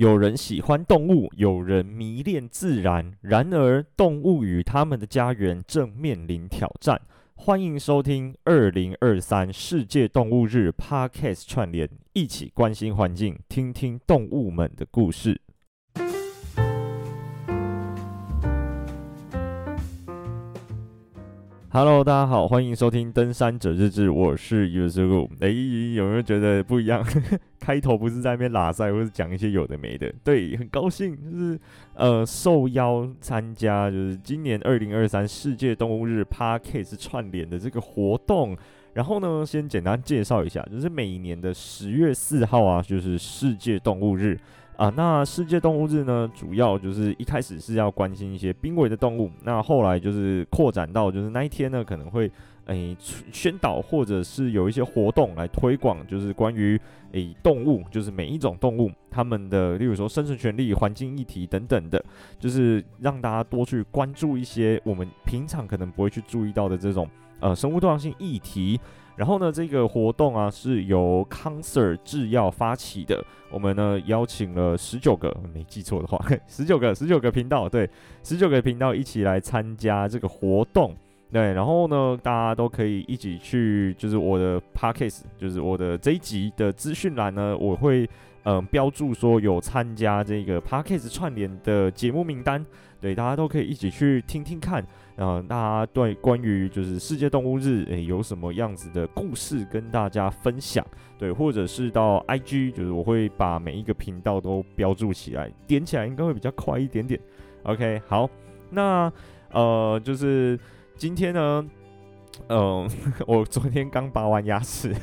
有人喜欢动物，有人迷恋自然。然而，动物与他们的家园正面临挑战。欢迎收听二零二三世界动物日 Podcast 串联，一起关心环境，听听动物们的故事。Hello，大家好，欢迎收听登山者日志，我是 Yuzu。哎，有没有觉得不一样？开头不是在那边拉赛，或是讲一些有的没的？对，很高兴，就是呃受邀参加，就是今年二零二三世界动物日 Podcast 串联的这个活动。然后呢，先简单介绍一下，就是每一年的十月四号啊，就是世界动物日。啊，那世界动物日呢，主要就是一开始是要关心一些濒危的动物，那后来就是扩展到就是那一天呢，可能会诶、宣导或者是有一些活动来推广，就是关于诶、动物，就是每一种动物它们的，例如说生存权利、环境议题等等的，就是让大家多去关注一些我们平常可能不会去注意到的这种呃生物多样性议题。然后呢，这个活动啊是由康 Sir 制药发起的。我们呢邀请了十九个，没记错的话，十九个十九个频道，对，十九个频道一起来参加这个活动。对，然后呢，大家都可以一起去，就是我的 Podcast，就是我的这一集的资讯栏呢，我会嗯、标注说有参加这个 Podcast 串联的节目名单。对，大家都可以一起去听听看。然后大家对关于就是世界动物日，诶，有什么样子的故事跟大家分享？对，或者是到 IG，就是我会把每一个频道都标注起来，点起来应该会比较快一点点。OK，好，那呃，就是今天呢，嗯、呃，我昨天刚拔完牙齿。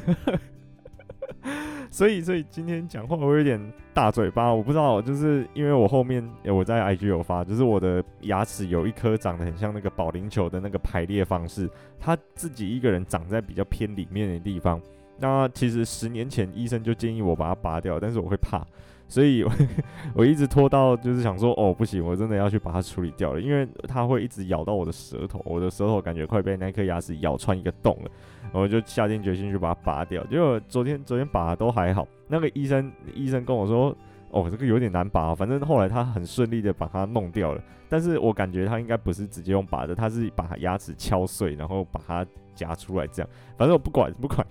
所以，所以今天讲话我有点大嘴巴，我不知道，就是因为我后面我在 IG 有发，就是我的牙齿有一颗长得很像那个保龄球的那个排列方式，它自己一个人长在比较偏里面的地方。那其实十年前医生就建议我把它拔掉，但是我会怕，所以我，我一直拖到就是想说，哦，不行，我真的要去把它处理掉了，因为它会一直咬到我的舌头，我的舌头感觉快被那颗牙齿咬穿一个洞了。我就下定决心去把它拔掉，结果昨天昨天拔都还好。那个医生医生跟我说，哦，这个有点难拔，反正后来他很顺利的把它弄掉了。但是我感觉他应该不是直接用拔的，他是把牙齿敲碎，然后把它夹出来这样。反正我不管不管，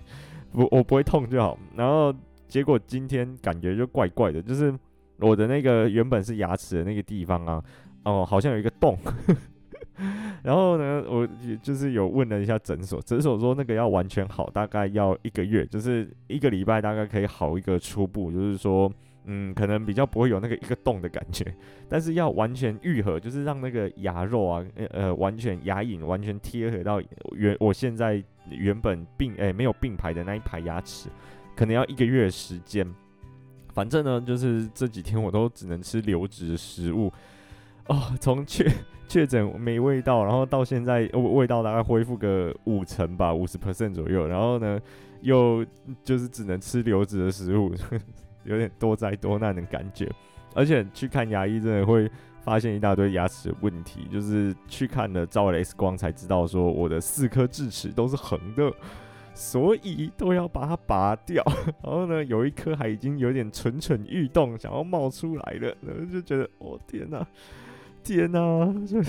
我我不会痛就好。然后结果今天感觉就怪怪的，就是我的那个原本是牙齿的那个地方啊，哦，好像有一个洞。然后呢，我就是有问了一下诊所，诊所说那个要完全好，大概要一个月，就是一个礼拜大概可以好一个初步，就是说，嗯，可能比较不会有那个一个洞的感觉，但是要完全愈合，就是让那个牙肉啊，呃，完全牙龈完全贴合到原我现在原本并诶没有并排的那一排牙齿，可能要一个月时间。反正呢，就是这几天我都只能吃流质的食物。哦，从确确诊没味道，然后到现在味道大概恢复个五成吧，五十 percent 左右。然后呢，又就是只能吃流质的食物，有点多灾多难的感觉。而且去看牙医，真的会发现一大堆牙齿的问题。就是去看了照了 X 光，才知道说我的四颗智齿都是横的，所以都要把它拔掉。然后呢，有一颗还已经有点蠢蠢欲动，想要冒出来了，然后就觉得，哦天哪！天呐、啊，就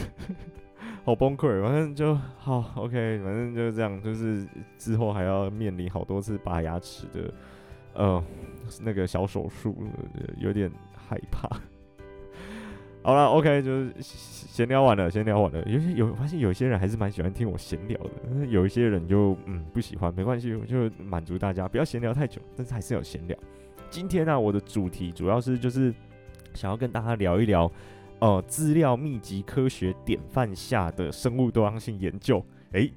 好崩溃。反正就好，OK，反正就是这样。就是之后还要面临好多次拔牙齿的，呃，那个小手术，有点害怕。好了，OK，就是闲聊完了，闲聊完了。有些有发现有些人还是蛮喜欢听我闲聊的，有一些人就嗯不喜欢，没关系，我就满足大家，不要闲聊太久，但是还是要闲聊。今天呢、我的主题主要是就是想要跟大家聊一聊。呃，资料密集科学典范下的生物多样性研究，诶，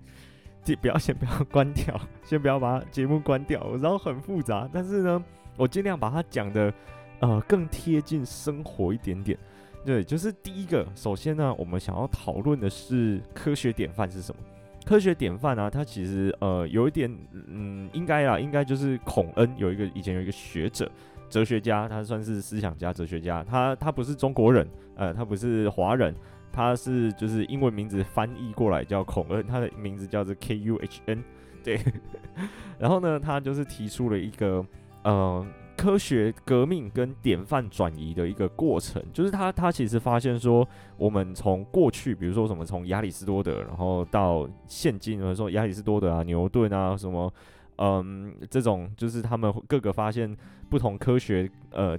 这不要先不要关掉，先不要把节目关掉。我知道很复杂，但是呢，我尽量把它讲的呃更贴近生活一点点。对，就是第一个，首先呢，我们想要讨论的是科学典范是什么？科学典范呢，它其实呃有一点，嗯，应该啊，应该就是孔恩有一个以前有一个学者。哲学家，他算是思想家、哲学家。他他不是中国人，呃，他不是华人，他是就是英文名字翻译过来叫孔恩，他的名字叫做 K U H N。对，然后呢，他就是提出了一个呃科学革命跟典范转移的一个过程，就是他他其实发现说，我们从过去，比如说什么从亚里士多德，然后到现今，比如说亚里士多德啊、牛顿啊什么，嗯，这种就是他们各个发现不同科学呃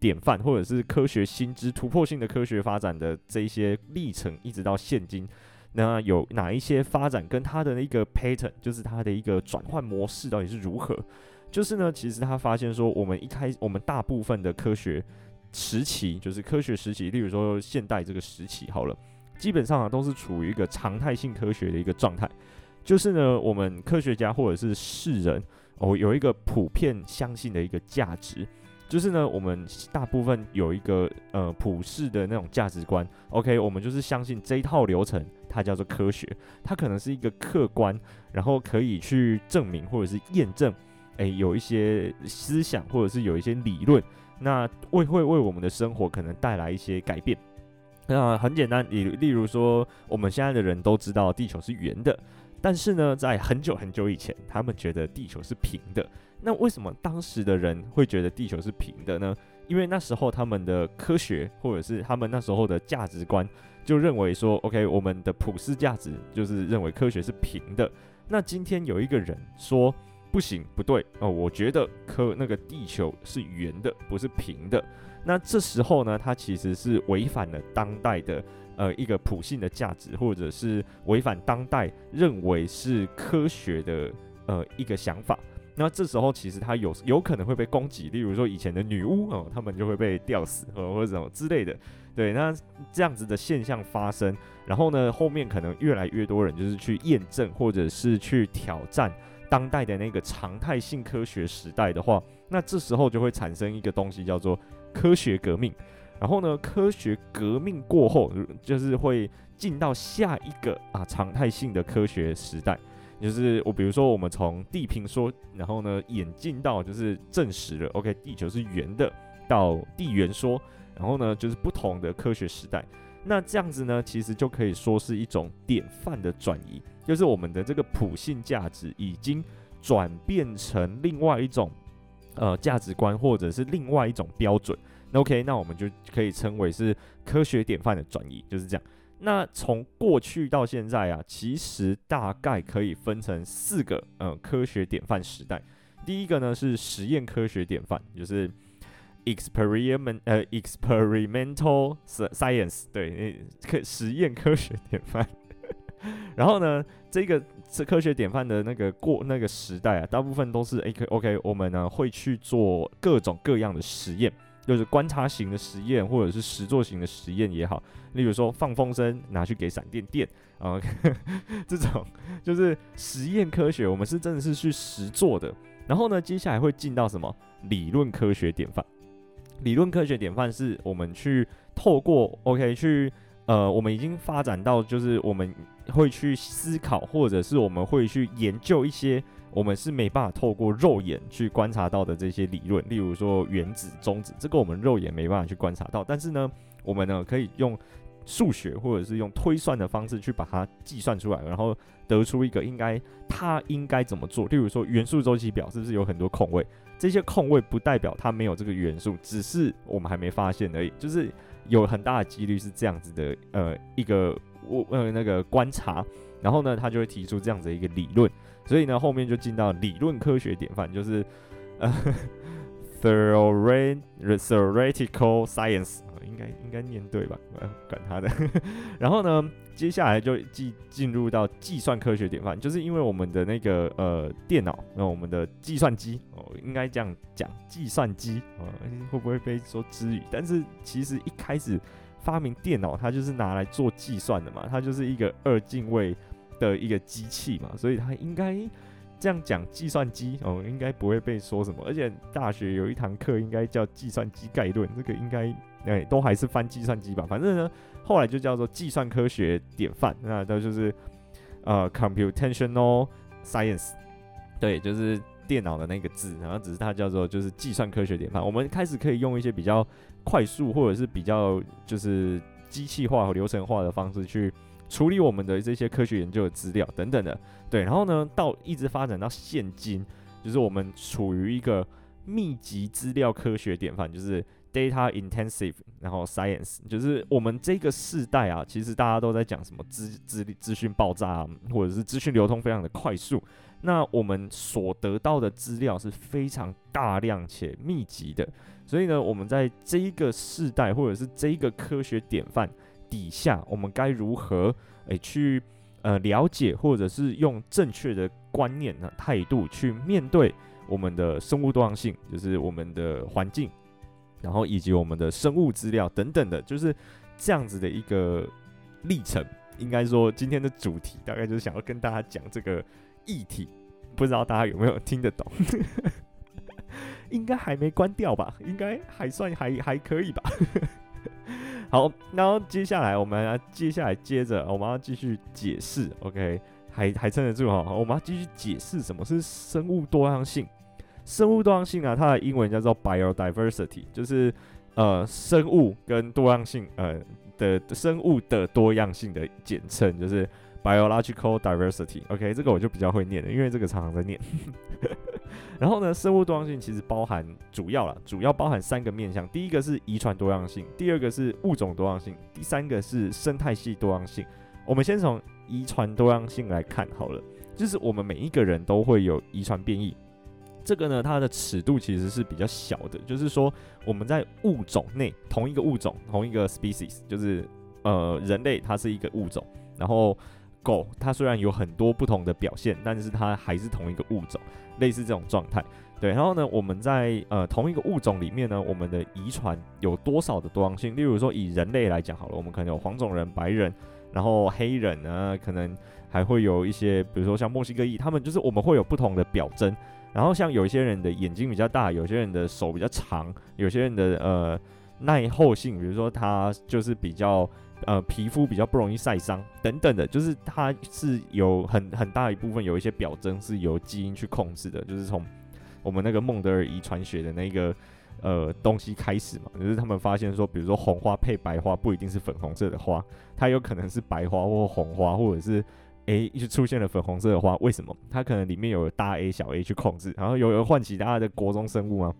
典范，或者是科学新知突破性的科学发展的这一些历程，一直到现今，那有哪一些发展跟它的一个 pattern，就是它的一个转换模式到底是如何？就是呢，其实他发现说，我们一开，我们大部分的科学时期，就是科学时期，例如说现代这个时期，好了，基本上啊都是处于一个常态性科学的一个状态。就是呢，我们科学家或者是世人哦，有一个普遍相信的一个价值，就是呢，我们大部分有一个呃普世的那种价值观。OK，我们就是相信这一套流程，它叫做科学，它可能是一个客观，然后可以去证明或者是验证。诶，有一些思想，或者是有一些理论，那会会为我们的生活可能带来一些改变。那很简单，例例如说，我们现在的人都知道地球是圆的，但是呢，在很久很久以前，他们觉得地球是平的。那为什么当时的人会觉得地球是平的呢？因为那时候他们的科学，或者是他们那时候的价值观，就认为说，OK，我们的普世价值就是认为科学是平的。那今天有一个人说，不行，不对哦，我觉得科那个地球是圆的，不是平的。那这时候呢，它其实是违反了当代的呃一个普信的价值，或者是违反当代认为是科学的呃一个想法。那这时候其实它有有可能会被攻击，例如说以前的女巫哦，他们就会被吊死或或者什么之类的。对，那这样子的现象发生，然后呢，后面可能越来越多人就是去验证，或者是去挑战。当代的那个常态性科学时代的话，那这时候就会产生一个东西叫做科学革命。然后呢，科学革命过后，就是会进到下一个啊常态性的科学时代。就是我比如说，我们从地平说，然后呢演进到就是证实了，OK，地球是圆的，到地圆说，然后呢就是不同的科学时代。那这样子呢，其实就可以说是一种典范的转移。就是我们的这个普信价值已经转变成另外一种呃价值观，或者是另外一种标准。那 OK，那我们就可以称为是科学典范的转移，就是这样。那从过去到现在啊，其实大概可以分成四个呃科学典范时代。第一个呢是实验科学典范，就是 experiment 呃 experimental science，对，科实验科学典范。然后呢，这个是科学典范的那个过那个时代啊，大部分都是 A K O K，我们呢会去做各种各样的实验，就是观察型的实验，或者是实作型的实验也好。例如说放风筝拿去给闪电电啊，这种就是实验科学，我们是真的是去实做的。然后呢，接下来会进到什么理论科学典范？理论科学典范是我们去透过 O K 去。呃，我们已经发展到，就是我们会去思考，或者是我们会去研究一些我们是没办法透过肉眼去观察到的这些理论，例如说原子、中子，这个我们肉眼没办法去观察到，但是呢，我们呢可以用数学或者是用推算的方式去把它计算出来，然后得出一个应该它应该怎么做。例如说元素周期表是不是有很多空位？这些空位不代表它没有这个元素，只是我们还没发现而已，就是。有很大的几率是这样子的，呃，一个我呃那个观察，然后呢，他就会提出这样子的一个理论，所以呢，后面就进到理论科学典范，就是呃，theoretical science，应该应该念对吧？呃，管他的。然后呢，接下来就进进入到计算科学典范，就是因为我们的那个呃电脑，那我们的计算机哦。应该这样讲，计算机啊，会不会被说之语？但是其实一开始发明电脑，它就是拿来做计算的嘛，它就是一个二进位的一个机器嘛，所以它应该这样讲计算机哦，应该不会被说什么。而且大学有一堂课应该叫计算机概论，这个应该哎都还是翻计算机吧，反正呢后来就叫做计算科学典范，那都就是呃 computational science，对，就是。电脑的那个字，然后只是它叫做就是计算科学典范。我们开始可以用一些比较快速或者是比较就是机器化和流程化的方式去处理我们的这些科学研究的资料等等的。对，然后呢，到一直发展到现今，就是我们处于一个密集资料科学典范，就是 data intensive，然后 science，就是我们这个世代啊，其实大家都在讲什么资资资讯爆炸啊，或者是资讯流通非常的快速。那我们所得到的资料是非常大量且密集的，所以呢，我们在这一个世代或者是这一个科学典范底下，我们该如何诶、欸、去呃了解，或者是用正确的观念呢态度去面对我们的生物多样性，就是我们的环境，然后以及我们的生物资料等等的，就是这样子的一个历程。应该说，今天的主题大概就是想要跟大家讲这个。议题，不知道大家有没有听得懂？应该还没关掉吧？应该还算还还可以吧？好，然后接下来我们要接下来接着我们要继续解释，OK，还还撑得住哈？我们要继续解释什么是生物多样性。生物多样性啊，它的英文叫做 biodiversity，就是呃生物跟多样性呃的生物的多样性的简称，就是。Biological diversity。OK，这个我就比较会念了，因为这个常常在念。然后呢，生物多样性其实包含主要啦，主要包含三个面向。第一个是遗传多样性，第二个是物种多样性，第三个是生态系多样性。我们先从遗传多样性来看好了，就是我们每一个人都会有遗传变异。这个呢，它的尺度其实是比较小的，就是说我们在物种内同一个物种，同一个 species，就是呃人类它是一个物种，然后。狗它虽然有很多不同的表现，但是它还是同一个物种，类似这种状态。对，然后呢，我们在呃同一个物种里面呢，我们的遗传有多少的多样性？例如说以人类来讲好了，我们可能有黄种人、白人，然后黑人呢，可能还会有一些，比如说像墨西哥裔，他们就是我们会有不同的表征。然后像有些人的眼睛比较大，有些人的手比较长，有些人的呃耐候性，比如说他就是比较。呃，皮肤比较不容易晒伤等等的，就是它是有很很大一部分有一些表征是由基因去控制的，就是从我们那个孟德尔遗传学的那个呃东西开始嘛，就是他们发现说，比如说红花配白花不一定是粉红色的花，它有可能是白花或红花，或者是诶就出现了粉红色的花，为什么？它可能里面有大 A 小 A 去控制，然后有有唤起大家的国中生物吗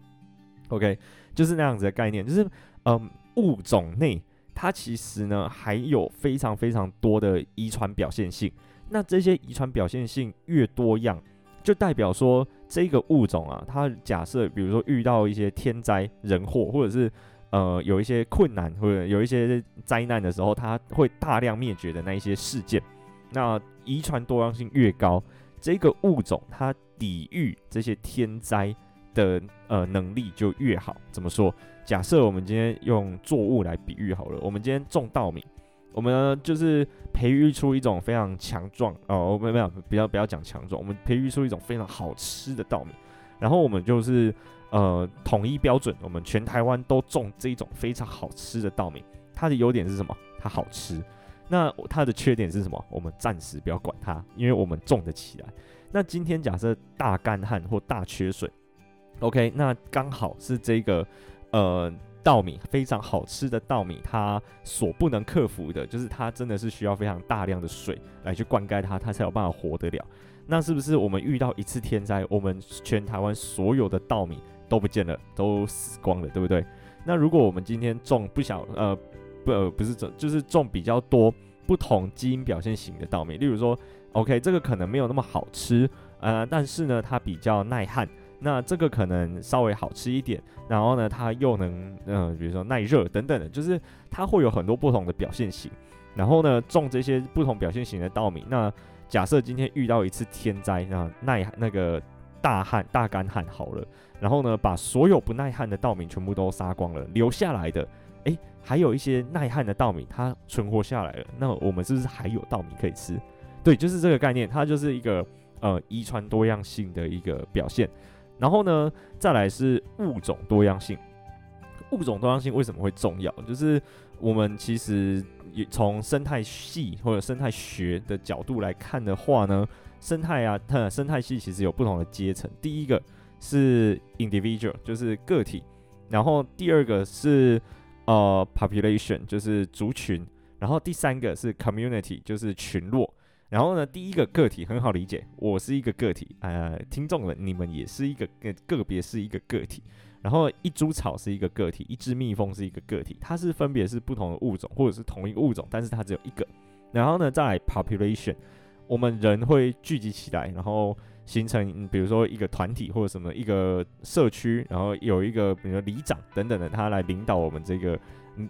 ？OK，就是那样子的概念，就是嗯、物种内。它其实呢还有非常非常多的遗传表现性，那这些遗传表现性越多样，就代表说这个物种啊，它假设比如说遇到一些天灾人祸，或者是呃有一些困难或者有一些灾难的时候，它会大量灭绝的那一些事件，那遗传多样性越高，这个物种它抵御这些天灾的呃能力就越好。怎么说？假设我们今天用作物来比喻好了，我们今天种稻米，我们呢就是培育出一种非常强壮哦，没有没有，不要不要讲强壮，我们培育出一种非常好吃的稻米，然后我们就是呃统一标准，我们全台湾都种这种非常好吃的稻米。它的优点是什么？它好吃。那它的缺点是什么？我们暂时不要管它，因为我们种得起来。那今天假设大干旱或大缺水，OK，那刚好是这个。呃，稻米非常好吃的稻米，它所不能克服的就是它真的是需要非常大量的水来去灌溉它，它才有办法活得了。那是不是我们遇到一次天灾，我们全台湾所有的稻米都不见了，都死光了，对不对？那如果我们今天种不小，呃，不，呃，不是种，就是种比较多不同基因表现型的稻米，例如说，OK，这个可能没有那么好吃，呃，但是呢，它比较耐旱。那这个可能稍微好吃一点，然后呢，它又能，嗯、比如说耐热等等的，就是它会有很多不同的表现型。然后呢，种这些不同表现型的稻米，那假设今天遇到一次天灾，那耐那个大旱、大干旱好了，然后呢，把所有不耐旱的稻米全部都杀光了，留下来的，诶，还有一些耐旱的稻米，它存活下来了，那我们是不是还有稻米可以吃？对，就是这个概念，它就是一个呃遗传多样性的一个表现。然后呢，再来是物种多样性。物种多样性为什么会重要？就是我们其实从生态系或者生态学的角度来看的话呢，生态啊，它生态系其实有不同的阶层。第一个是 individual，就是个体；然后第二个是呃 population，就是族群；然后第三个是 community，就是群落。然后呢，第一个个体很好理解，我是一个个体，呃，听众们你们也是一个个个别是一个个体。然后一株草是一个个体，一只蜜蜂是一个个体，它是分别是不同的物种，或者是同一个物种，但是它只有一个。然后呢，再 population，我们人会聚集起来，然后形成，比如说一个团体或者什么一个社区，然后有一个比如说里长等等的，他来领导我们这个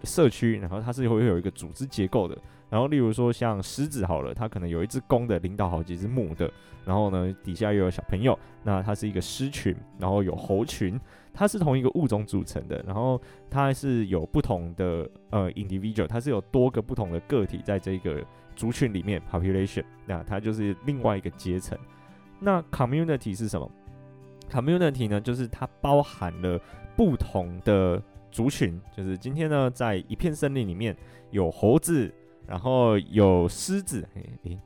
社区，然后它是会有一个组织结构的。然后例如说像狮子好了，它可能有一只公的领导好几只母的，然后呢底下又有小朋友，那它是一个狮群，然后有猴群。它是同一个物种组成的，然后它是有不同的呃 individual，它是有多个不同的个体在这个族群里面 population，那它就是另外一个阶层。那 community 是什么？community 呢，就是它包含了不同的族群，就是今天呢，在一片森林里面有猴子，然后有狮子，诶诶，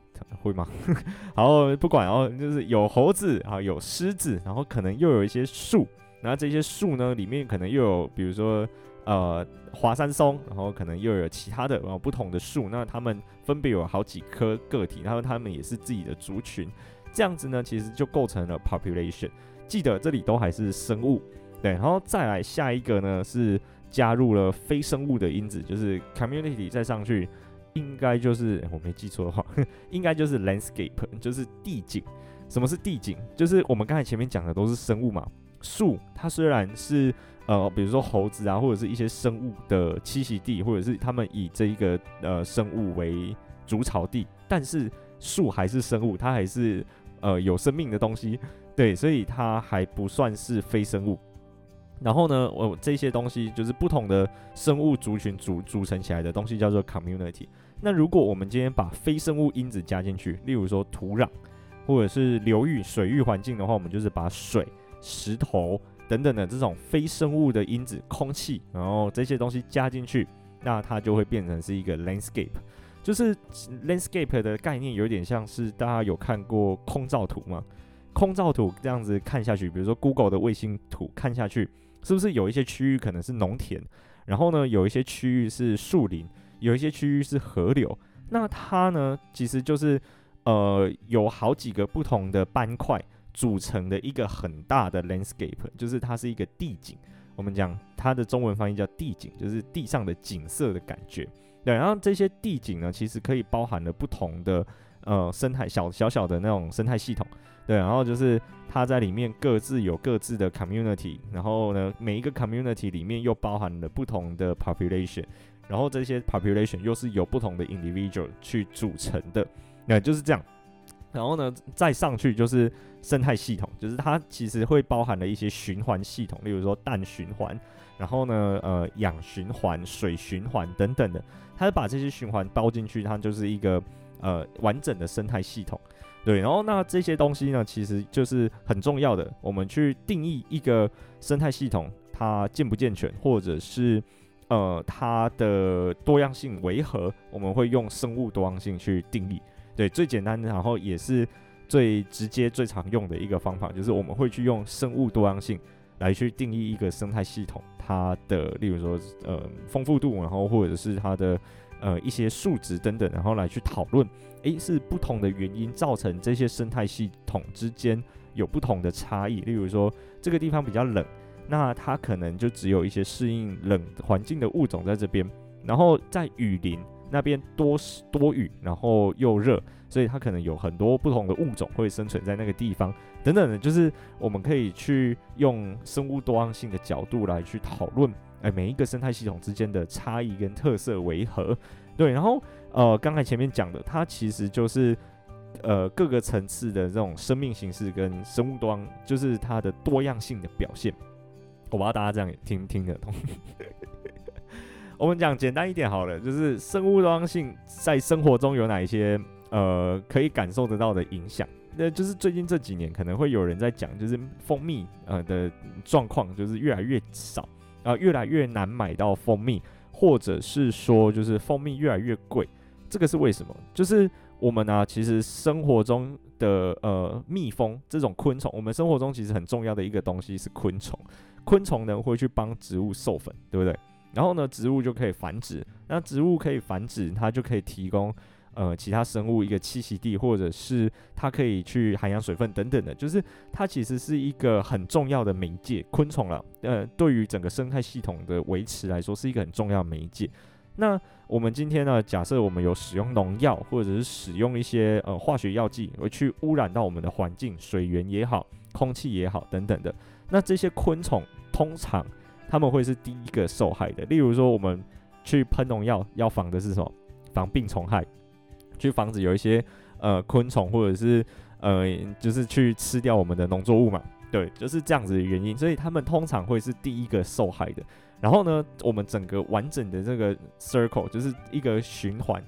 会吗？然后不管，然后就是有猴子啊，有狮子，然后可能又有一些树。然后这些树呢，里面可能又有，比如说，呃，华山松，然后可能又有其他的，然后不同的树，那它们分别有好几颗个体，然后它们也是自己的族群，这样子呢，其实就构成了 population。记得这里都还是生物，对，然后再来下一个呢，是加入了非生物的因子，就是 community 再上去，应该就是我没记错的话，应该就是 landscape，就是地景。什么是地景？就是我们刚才前面讲的都是生物嘛。树，它虽然是呃，比如说猴子啊，或者是一些生物的栖息地，或者是他们以这一个呃生物为筑巢地，但是树还是生物，它还是呃有生命的东西，对，所以它还不算是非生物。然后呢，我这些东西就是不同的生物族群组组成起来的东西，叫做 community。那如果我们今天把非生物因子加进去，例如说土壤，或者是流域水域环境的话，我们就是把水。石头等等的这种非生物的因子，空气，然后这些东西加进去，那它就会变成是一个 landscape。就是 landscape 的概念有点像是大家有看过空照图吗？空照图这样子看下去，比如说 Google 的卫星图看下去，是不是有一些区域可能是农田，然后呢有一些区域是树林，有一些区域是河流，那它呢其实就是呃有好几个不同的斑块。组成的一个很大的 landscape，就是它是一个地景。我们讲它的中文翻译叫地景，就是地上的景色的感觉。对，然后这些地景呢，其实可以包含了不同的呃生态小小小的那种生态系统。对，然后就是它在里面各自有各自的 community，然后呢每一个 community 里面又包含了不同的 population，然后这些 population 又是由不同的 individual 去组成的。那就是这样。然后呢，再上去就是生态系统，就是它其实会包含了一些循环系统，例如说氮循环，然后呢，呃，氧循环、水循环等等的，它把这些循环包进去，它就是一个呃完整的生态系统。对，然后那这些东西呢，其实就是很重要的，我们去定义一个生态系统它健不健全，或者是呃它的多样性为何，我们会用生物多样性去定义。对，最简单的，然后也是最直接、最常用的一个方法，就是我们会去用生物多样性来去定义一个生态系统，它的，例如说，呃，丰富度，然后或者是它的，呃，一些数值等等，然后来去讨论，诶，是不同的原因造成这些生态系统之间有不同的差异。例如说，这个地方比较冷，那它可能就只有一些适应冷环境的物种在这边，然后在雨林。那边多多雨，然后又热，所以它可能有很多不同的物种会生存在那个地方，等等的，就是我们可以去用生物多样性的角度来去讨论，哎，每一个生态系统之间的差异跟特色为何？对，然后呃，刚才前面讲的，它其实就是呃各个层次的这种生命形式跟生物多样，就是它的多样性的表现。我不知道大家这样听听得懂。我们讲简单一点好了，就是生物多样性在生活中有哪一些呃可以感受得到的影响？那就是最近这几年可能会有人在讲，就是蜂蜜呃的状况就是越来越少啊，呃，越来越难买到蜂蜜，或者是说就是蜂蜜越来越贵，这个是为什么？就是我们呢，其实生活中的呃蜜蜂这种昆虫，我们生活中其实很重要的一个东西是昆虫，昆虫呢会去帮植物授粉，对不对？然后呢，植物就可以繁殖。那植物可以繁殖，它就可以提供呃其他生物一个栖息地，或者是它可以去涵养水分等等的，就是它其实是一个很重要的媒介，昆虫了，呃，对于整个生态系统的维持来说是一个很重要的媒介。那我们今天呢，假设我们有使用农药，或者是使用一些呃化学药剂，而去污染到我们的环境、水源也好、空气也好等等的，那这些昆虫通常他们会是第一个受害的。例如说，我们去喷农药，要防的是什么？防病虫害，去防止有一些呃昆虫或者是呃就是去吃掉我们的农作物嘛。对，就是这样子的原因，所以他们通常会是第一个受害的。然后呢，我们整个完整的这个 circle 就是一个循环，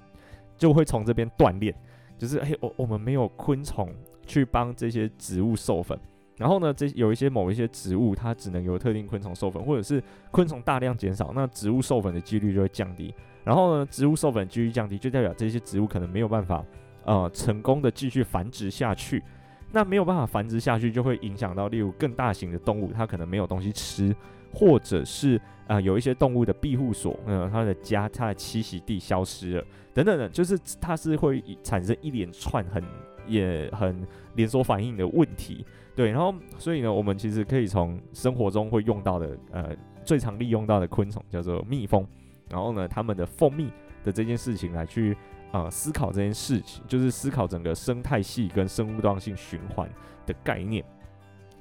就会从这边断裂。就是哎，我我们没有昆虫去帮这些植物授粉，然后呢，这有一些某一些植物它只能由特定昆虫授粉，或者是昆虫大量减少，那植物授粉的几率就会降低。然后呢，植物授粉几率降低，就代表这些植物可能没有办法呃成功的继续繁殖下去。那没有办法繁殖下去，就会影响到例如更大型的动物，它可能没有东西吃，或者是啊、呃、有一些动物的庇护所，呃它的家、它的栖息地消失了，等等的，就是它是会产生一连串很也很连锁反应的问题。对，然后所以呢，我们其实可以从生活中会用到的呃最常利用到的昆虫叫做蜜蜂，然后呢，他们的蜂蜜的这件事情来去。啊、呃，思考这件事情，就是思考整个生态系跟生物多样性循环的概念，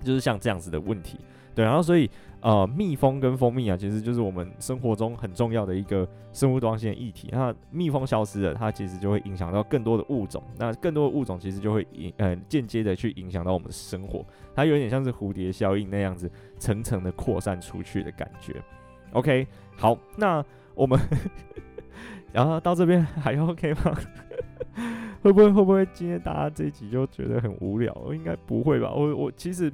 就是像这样子的问题。对，然后所以呃，蜜蜂跟蜂蜜啊，其实就是我们生活中很重要的一个生物多样性的议题。那蜜蜂消失了，它其实就会影响到更多的物种，那更多的物种其实就会影呃间接的去影响到我们的生活。它有点像是蝴蝶效应那样子，层层的扩散出去的感觉。OK，好，那我们。然后到这边还 OK 吗？会不会会不会今天大家这一集就觉得很无聊？应该不会吧。我我其实，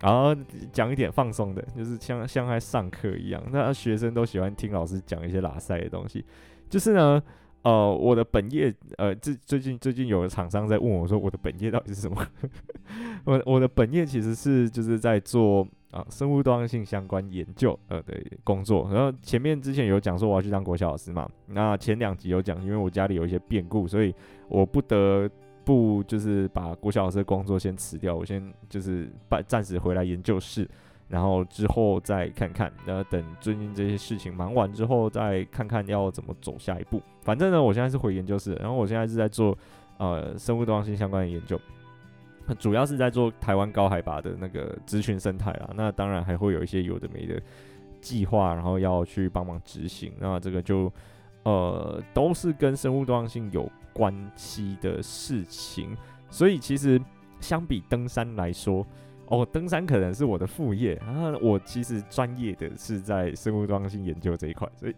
然后讲一点放松的，就是像像在上课一样。那学生都喜欢听老师讲一些拉塞的东西。就是呢，呃，我的本业，呃，最最近最近有的厂商在问我说，我的本业到底是什么？我我的本业其实是就是在做。啊，生物多样性相关研究呃的工作，然后前面之前有讲说我要去当国小老师嘛，那前两集有讲，因为我家里有一些变故，所以我不得不就是把国小老师的工作先辞掉，我先就是暂暂时回来研究室，然后之后再看看，然后等最近这些事情忙完之后再看看要怎么走下一步。反正呢，我现在是回研究室，然后我现在是在做呃生物多样性相关的研究。主要是在做台湾高海拔的那个植群生态啦，那当然还会有一些有的没的计划，然后要去帮忙执行。那这个就呃都是跟生物多样性有关系的事情，所以其实相比登山来说，哦，登山可能是我的副业啊，我其实专业的是在生物多样性研究这一块，所以。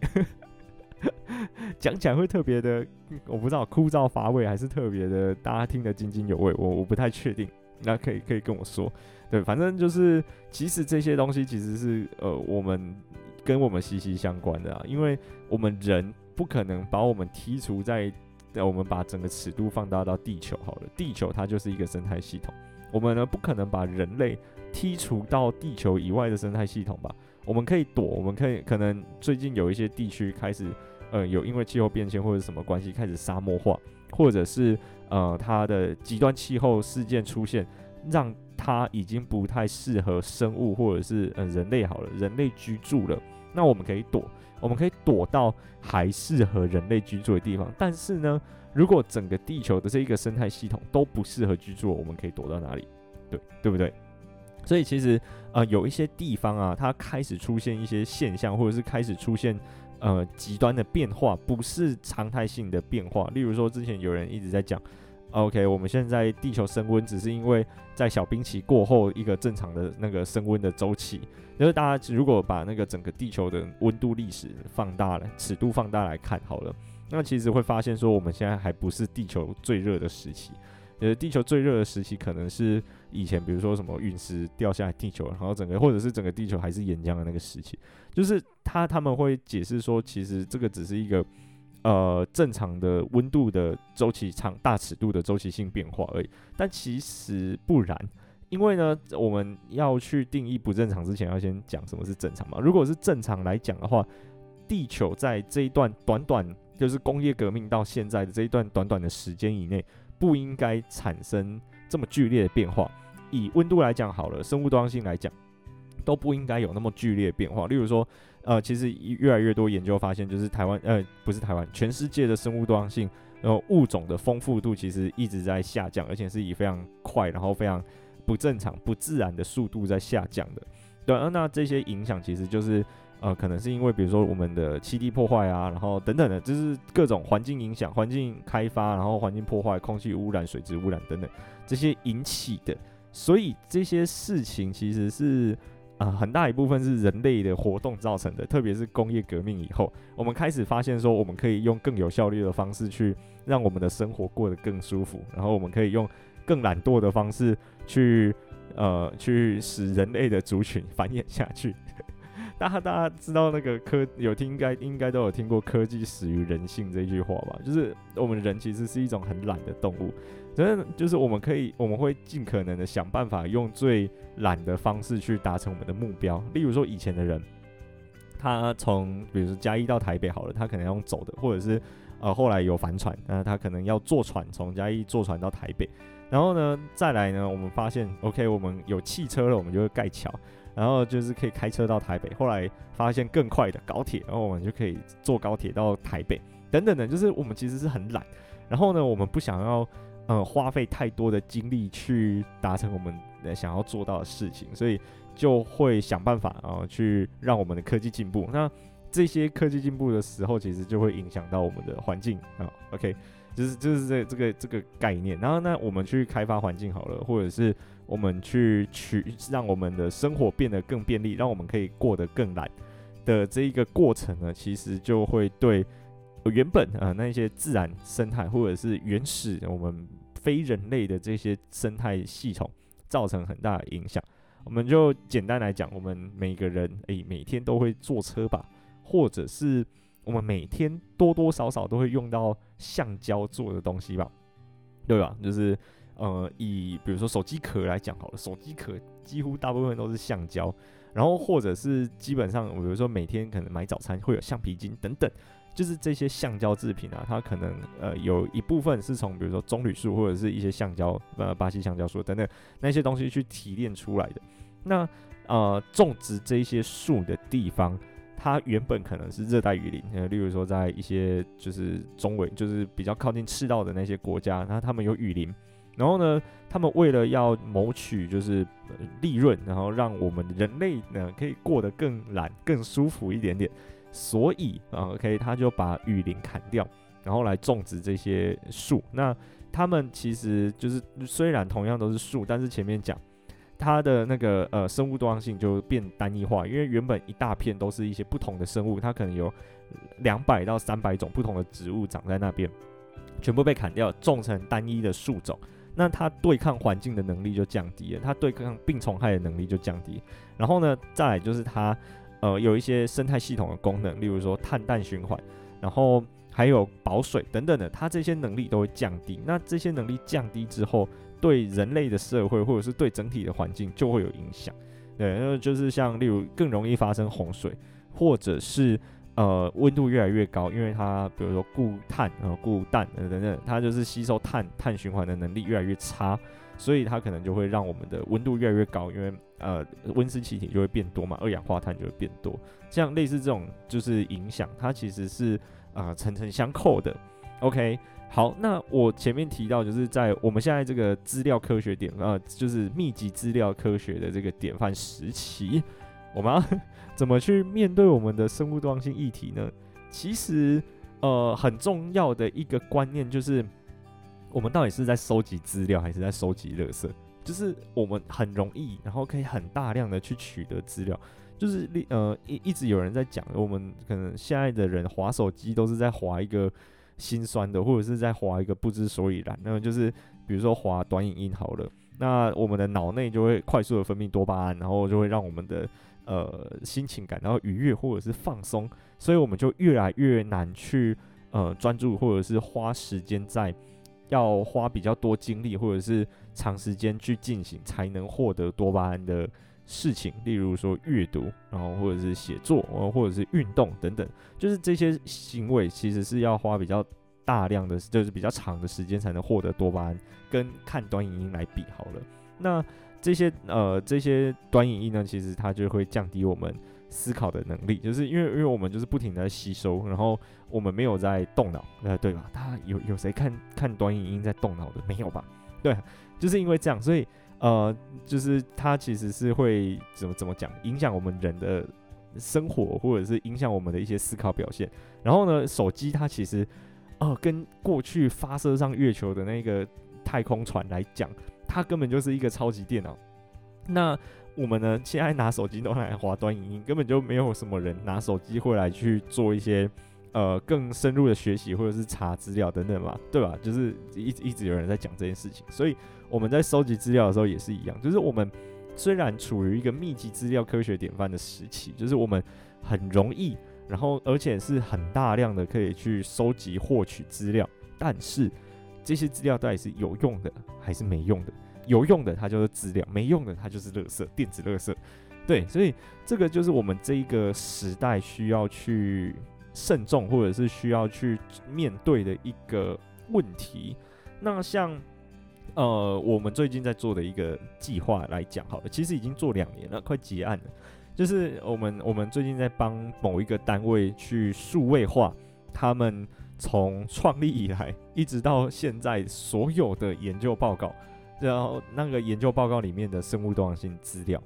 讲起来会特别的，我不知道枯燥乏味还是特别的，大家听得津津有味。我我不太确定，那可以可以跟我说。对，反正就是，其实这些东西其实是呃，我们跟我们息息相关的啊，因为我们人不可能把我们剔除在，我们把整个尺度放大到地球好了，地球它就是一个生态系统，我们呢不可能把人类剔除到地球以外的生态系统吧？我们可以躲，我们可以可能最近有一些地区开始。呃，有因为气候变迁或者什么关系开始沙漠化，或者是呃它的极端气候事件出现，让它已经不太适合生物或者是呃人类好了，人类居住了，那我们可以躲，我们可以躲到还适合人类居住的地方。但是呢，如果整个地球的这一个生态系统都不适合居住，我们可以躲到哪里？对，对不对？所以其实呃有一些地方啊，它开始出现一些现象，或者是开始出现。呃，极端的变化不是常态性的变化。例如说，之前有人一直在讲，OK，我们现在地球升温只是因为在小冰期过后一个正常的那个升温的周期。就是大家如果把那个整个地球的温度历史放大了，尺度放大来看好了，那其实会发现说，我们现在还不是地球最热的时期。呃，地球最热的时期可能是以前，比如说什么陨石掉下来地球，然后整个或者是整个地球还是岩浆的那个时期，就是他他们会解释说，其实这个只是一个呃正常的温度的周期长大尺度的周期性变化而已。但其实不然，因为呢，我们要去定义不正常之前，要先讲什么是正常嘛。如果是正常来讲的话，地球在这一段短短就是工业革命到现在的这一段短短的时间以内，不应该产生这么剧烈的变化。以温度来讲好了，生物多样性来讲，都不应该有那么剧烈变化。例如说，呃，其实越来越多研究发现，就是台湾，呃，不是台湾，全世界的生物多样性，然后物种的丰富度其实一直在下降，而且是以非常快，然后非常不正常、不自然的速度在下降的。对，那这些影响其实就是。呃，可能是因为比如说我们的栖地破坏啊，然后等等的，就是各种环境影响、环境开发，然后环境破坏、空气污染、水质污染等等这些引起的。所以这些事情其实是啊、很大一部分是人类的活动造成的。特别是工业革命以后，我们开始发现说，我们可以用更有效率的方式去让我们的生活过得更舒服，然后我们可以用更懒惰的方式去呃，去使人类的族群繁衍下去。大家大家知道那个科有听应该应该都有听过科技始于人性这句话吧？就是我们人其实是一种很懒的动物，真的就是我们可以我们会尽可能的想办法用最懒的方式去达成我们的目标。例如说以前的人，他从比如说嘉义到台北好了，他可能用走的，或者是呃后来有帆船，那他可能要坐船从嘉义坐船到台北。然后呢再来呢，我们发现 OK，我们有汽车了，我们就会盖桥。然后就是可以开车到台北，后来发现更快的高铁，然后我们就可以坐高铁到台北，等等的，就是我们其实是很懒，然后呢，我们不想要呃花费太多的精力去达成我们想要做到的事情，所以就会想办法然后去让我们的科技进步。那这些科技进步的时候，其实就会影响到我们的环境啊。OK。就是就是这这个这个概念，然后呢，我们去开发环境好了，或者是我们去取让我们的生活变得更便利，让我们可以过得更懒的这一个过程呢，其实就会对原本啊、那些自然生态或者是原始我们非人类的这些生态系统造成很大的影响。我们就简单来讲，我们每个人诶、每天都会坐车吧，或者是。我们每天多多少少都会用到橡胶做的东西吧，对吧？就是呃，以比如说手机壳来讲好了，手机壳几乎大部分都是橡胶，然后或者是基本上，比如说每天可能买早餐会有橡皮筋等等，就是这些橡胶制品啊，它可能呃有一部分是从比如说棕榈树或者是一些橡胶呃巴西橡胶树等等那些东西去提炼出来的。那呃种植这些树的地方。它原本可能是热带雨林，呃，例如说在一些就是中纬，就是比较靠近赤道的那些国家，那他们有雨林，然后呢，他们为了要谋取就是利润，然后让我们人类呢可以过得更懒、更舒服一点点，所以啊，OK，他就把雨林砍掉，然后来种植这些树。那他们其实就是虽然同样都是树，但是前面讲。它的那个呃生物多样性就变单一化，因为原本一大片都是一些不同的生物，它可能有两百到三百种不同的植物长在那边，全部被砍掉，种成单一的树种，那它对抗环境的能力就降低了，它对抗病虫害的能力就降低。然后呢，再来就是它呃有一些生态系统的功能，例如说碳氮循环，然后还有保水等等的，它这些能力都会降低。那这些能力降低之后，对人类的社会，或者是对整体的环境，就会有影响。对，那就是像例如更容易发生洪水，或者是呃温度越来越高，因为它比如说固碳呃固氮等等，它就是吸收碳碳循环的能力越来越差，所以它可能就会让我们的温度越来越高，因为呃温室气体就会变多嘛，二氧化碳就会变多。像类似这种就是影响，它其实是啊层层相扣的。OK。好，那我前面提到，就是在我们现在这个资料科学点啊，就是密集资料科学的这个典范时期，我们要怎么去面对我们的生物多样性议题呢？其实，呃，很重要的一个观念就是，我们到底是在收集资料，还是在收集垃圾？就是我们很容易，然后可以很大量的去取得资料，就是呃一一直有人在讲，我们可能现在的人滑手机都是在滑一个。心酸的，或者是在滑一个不知所以然，那么就是比如说滑短影音好了，那我们的脑内就会快速的分泌多巴胺，然后就会让我们的呃心情感到愉悦或者是放松，所以我们就越来越难去呃专注或者是花时间在要花比较多精力或者是长时间去进行才能获得多巴胺的事情，例如说阅读，然后或者是写作，或者是运动等等，就是这些行为其实是要花比较大量的，就是比较长的时间才能获得多巴胺，跟看短影音来比好了。那这些呃这些短影音呢，其实它就会降低我们思考的能力，就是因为因为我们就是不停的吸收，然后我们没有在动脑，呃对吧？他有有谁看看短影音在动脑的？没有吧？对，就是因为这样，所以。呃，就是它其实是会怎么怎么讲，影响我们人的生活，或者是影响我们的一些思考表现。然后呢，手机它其实，呃，跟过去发射上月球的那个太空船来讲，它根本就是一个超级电脑。那我们呢，现在拿手机都来划端影音，根本就没有什么人拿手机会来去做一些。呃，更深入的学习或者是查资料等等嘛，对吧？就是一直一直有人在讲这件事情，所以我们在收集资料的时候也是一样。就是我们虽然处于一个密集资料科学典范的时期，就是我们很容易，然后而且是很大量的可以去收集获取资料，但是这些资料到底是有用的还是没用的？有用的它就是资料，没用的它就是垃圾，电子垃圾。对，所以这个就是我们这一个时代需要去。慎重，或者是需要去面对的一个问题。那像呃，我们最近在做的一个计划来讲，好了，其实已经做两年了，快结案了。就是我们我们最近在帮某一个单位去数位化他们从创立以来一直到现在所有的研究报告，然后那个研究报告里面的生物多样性资料。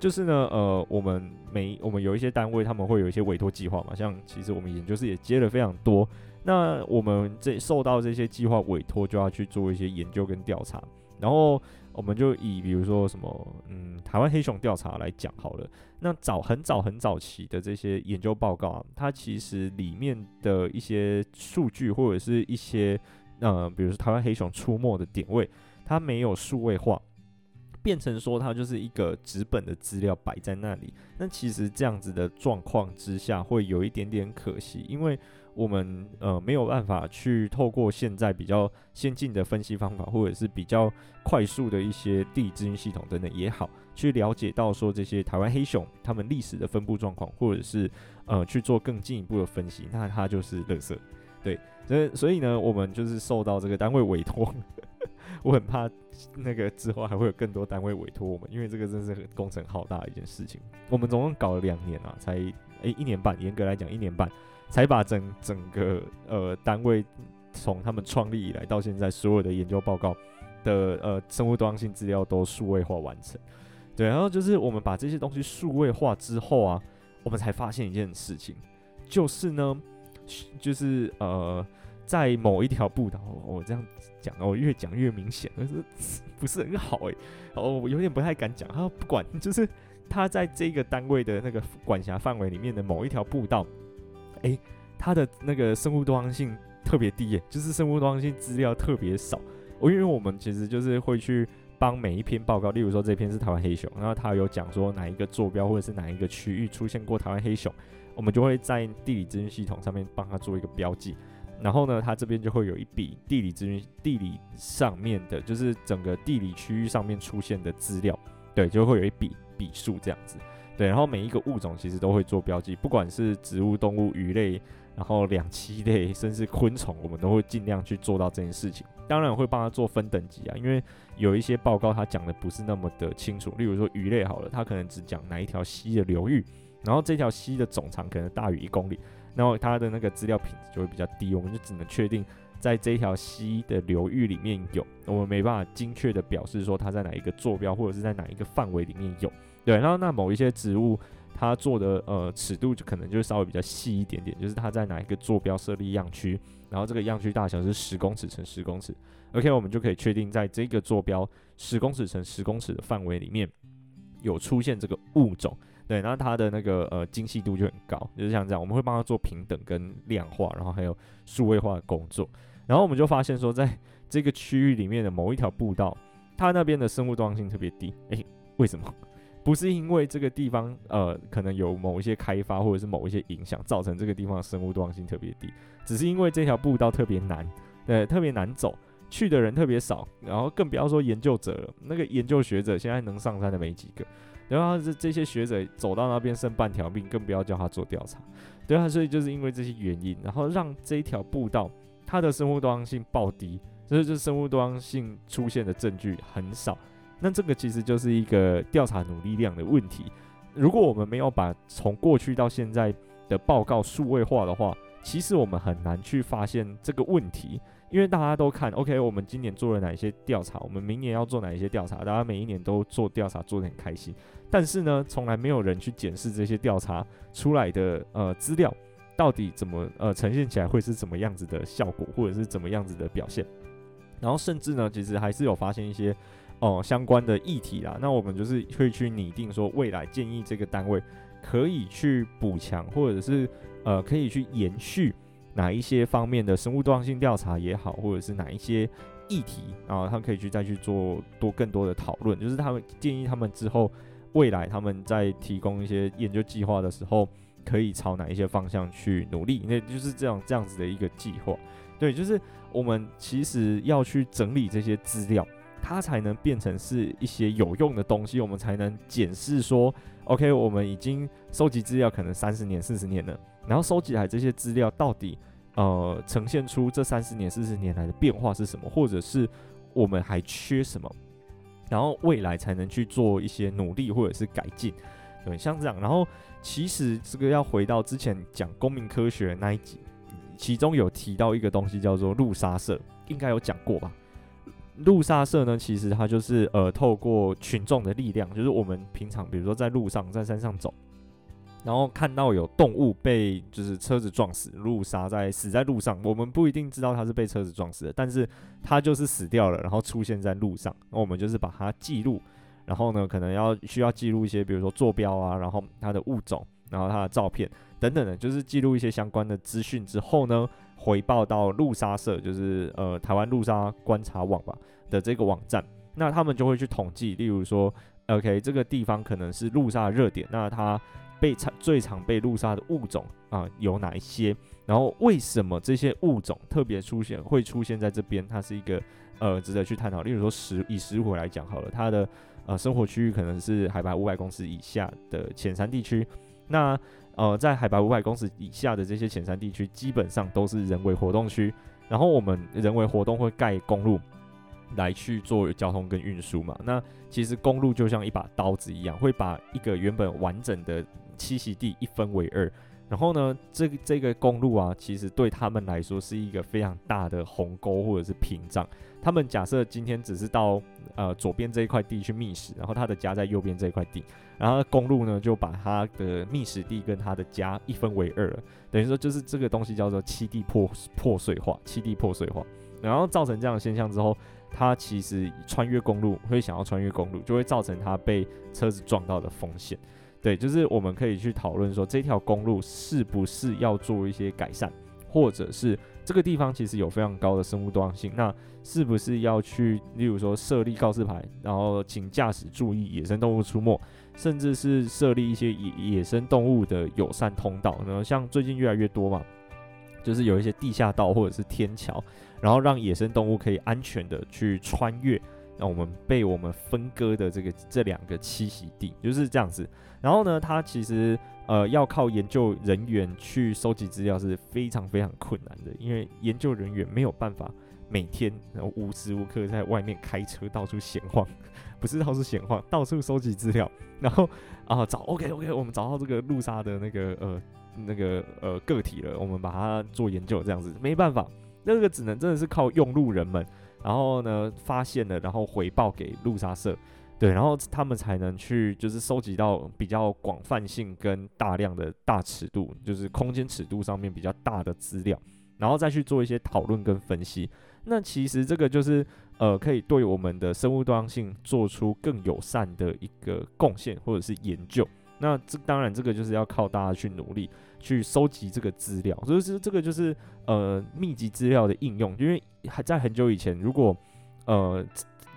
就是呢，呃，我们每我们有一些单位，他们会有一些委托计划嘛，像其实我们研究室也接了非常多。那我们这受到这些计划委托，就要去做一些研究跟调查。然后我们就以比如说什么，嗯，台湾黑熊调查来讲好了。那早很早很早期的这些研究报告啊，它其实里面的一些数据或者是一些，呃，比如说台湾黑熊出没的点位，它没有数位化。变成说它就是一个纸本的资料摆在那里，那其实这样子的状况之下会有一点点可惜，因为我们呃没有办法去透过现在比较先进的分析方法，或者是比较快速的一些地理资讯系统等等也好，去了解到说这些台湾黑熊它们历史的分布状况，或者是呃去做更进一步的分析，那它就是垃圾。对，所以所以呢，我们就是受到这个单位委托。我很怕那个之后还会有更多单位委托我们，因为这个真是工程浩大的一件事情。我们总共搞了两年啊，才诶、一年半，严格来讲一年半，才把整整个呃单位从他们创立以来到现在所有的研究报告的呃生物多样性资料都数位化完成。对，然后就是我们把这些东西数位化之后啊，我们才发现一件事情，就是呢，就是呃。在某一条步道，我、这样讲哦，越讲越明显，可是 不是很好诶。哦，我有点不太敢讲。他不管，就是他在这个单位的那个管辖范围里面的某一条步道，诶，他的那个生物多样性特别低耶，就是生物多样性资料特别少。我因为我们其实就是会去帮每一篇报告，例如说这篇是台湾黑熊，然后他有讲说哪一个坐标或者是哪一个区域出现过台湾黑熊，我们就会在地理资讯系统上面帮他做一个标记。然后呢，它这边就会有一笔地理资讯，地理上面的，就是整个地理区域上面出现的资料，对，就会有一笔笔数这样子，对。然后每一个物种其实都会做标记，不管是植物、动物、鱼类，然后两栖类，甚至昆虫，我们都会尽量去做到这件事情。当然会帮它做分等级啊，因为有一些报告它讲的不是那么的清楚，例如说鱼类好了，它可能只讲哪一条溪的流域，然后这条溪的总长可能大于一公里。然后它的那个资料品质就会比较低，我们就只能确定在这一条溪的流域里面有，我们没办法精确的表示说它在哪一个坐标或者是在哪一个范围里面有。对，然后那某一些植物它做的呃尺度就可能就稍微比较细一点点，就是它在哪一个坐标设立样区，然后这个样区大小是十公尺乘十公尺，OK，我们就可以确定在这个坐标十公尺乘十公尺的范围里面有出现这个物种。对，然后它的那个呃精细度就很高，就是像这样，我们会帮它做平等跟量化，然后还有数位化的工作。然后我们就发现说，在这个区域里面的某一条步道，它那边的生物多样性特别低。诶，为什么？不是因为这个地方呃可能有某一些开发或者是某一些影响造成这个地方生物多样性特别低，只是因为这条步道特别难，对，特别难走，去的人特别少，然后更不要说研究者了，那个研究学者现在能上山的没几个。然后这这些学者走到那边剩半条命，更不要叫他做调查，对啊，所以就是因为这些原因，然后让这一条步道它的生物多样性暴低，所以就是生物多样性出现的证据很少。那这个其实就是一个调查努力量的问题。如果我们没有把从过去到现在的报告数位化的话，其实我们很难去发现这个问题。因为大家都看，OK，我们今年做了哪一些调查，我们明年要做哪一些调查，大家每一年都做调查，做得很开心。但是呢，从来没有人去检视这些调查出来的呃资料，到底怎么呃呈现起来会是怎么样子的效果，或者是怎么样子的表现。然后甚至呢，其实还是有发现一些哦、相关的议题啦。那我们就是会去拟定说，未来建议这个单位可以去补强，或者是呃可以去延续。哪一些方面的生物多样性调查也好，或者是哪一些议题，然后他们可以去再去做多更多的讨论，就是他们建议他们之后未来他们在提供一些研究计划的时候，可以朝哪一些方向去努力，那就是这样这样子的一个计划。对，就是我们其实要去整理这些资料，它才能变成是一些有用的东西，我们才能检视说，OK，我们已经收集资料可能三十年、四十年了，然后收集来这些资料到底。呃，呈现出这三十年、四十年来的变化是什么，或者是我们还缺什么，然后未来才能去做一些努力或者是改进，对，像这样。然后其实这个要回到之前讲公民科学那一集，其中有提到一个东西叫做路杀社，应该有讲过吧？路杀社呢，其实它就是呃，透过群众的力量，就是我们平常比如说在路上、在山上走。然后看到有动物被就是车子撞死，路杀在死在路上，我们不一定知道它是被车子撞死的，但是它就是死掉了，然后出现在路上，那我们就是把它记录，然后呢，可能要需要记录一些，比如说坐标啊，然后它的物种，然后它的照片等等的，就是记录一些相关的资讯之后呢，回报到路杀社，就是呃台湾路杀观察网吧的这个网站，那他们就会去统计，例如说，OK 这个地方可能是路杀热点，那它。被常最常被路杀的物种啊有哪一些？然后为什么这些物种特别出现会出现在这边？它是一个呃值得去探讨。例如说石以石虎来讲好了，它的呃生活区域可能是海拔五百公尺以下的浅山地区。那呃在海拔五百公尺以下的这些浅山地区，基本上都是人为活动区。然后我们人为活动会盖公路来去做交通跟运输嘛。那其实公路就像一把刀子一样，会把一个原本完整的栖息地一分为二，然后呢，这个这个公路啊，其实对他们来说是一个非常大的鸿沟或者是屏障。他们假设今天只是到呃左边这一块地去觅食，然后他的家在右边这一块地，然后公路呢就把他的觅食地跟他的家一分为二了，等于说就是这个东西叫做栖地破破碎化，栖地破碎化，然后造成这样的现象之后，他其实穿越公路会想要穿越公路，就会造成他被车子撞到的风险。对，就是我们可以去讨论说，这条公路是不是要做一些改善，或者是这个地方其实有非常高的生物多样性，那是不是要去，例如说设立告示牌，然后请驾驶注意野生动物出没，甚至是设立一些野野生动物的友善通道，然后像最近越来越多嘛，就是有一些地下道或者是天桥，然后让野生动物可以安全的去穿越。那我们被我们分割的这个这两个栖息地就是这样子。然后呢，它其实呃要靠研究人员去收集资料是非常非常困难的，因为研究人员没有办法每天无时无刻在外面开车到处闲晃，不是到处闲晃，到处收集资料。然后 啊找 OK OK，我们找到这个路杀的那个呃那个呃个体了，我们把它做研究这样子，没办法，那个只能真的是靠用路人们。然后呢，发现了，然后回报给路杀社，对，然后他们才能去，就是收集到比较广泛性跟大量的大尺度，就是空间尺度上面比较大的资料，然后再去做一些讨论跟分析。那其实这个就是呃，可以对我们的生物多样性做出更友善的一个贡献或者是研究。那这当然，这个就是要靠大家去努力去收集这个资料，所以是这个就是呃密集资料的应用。因为还在很久以前，如果呃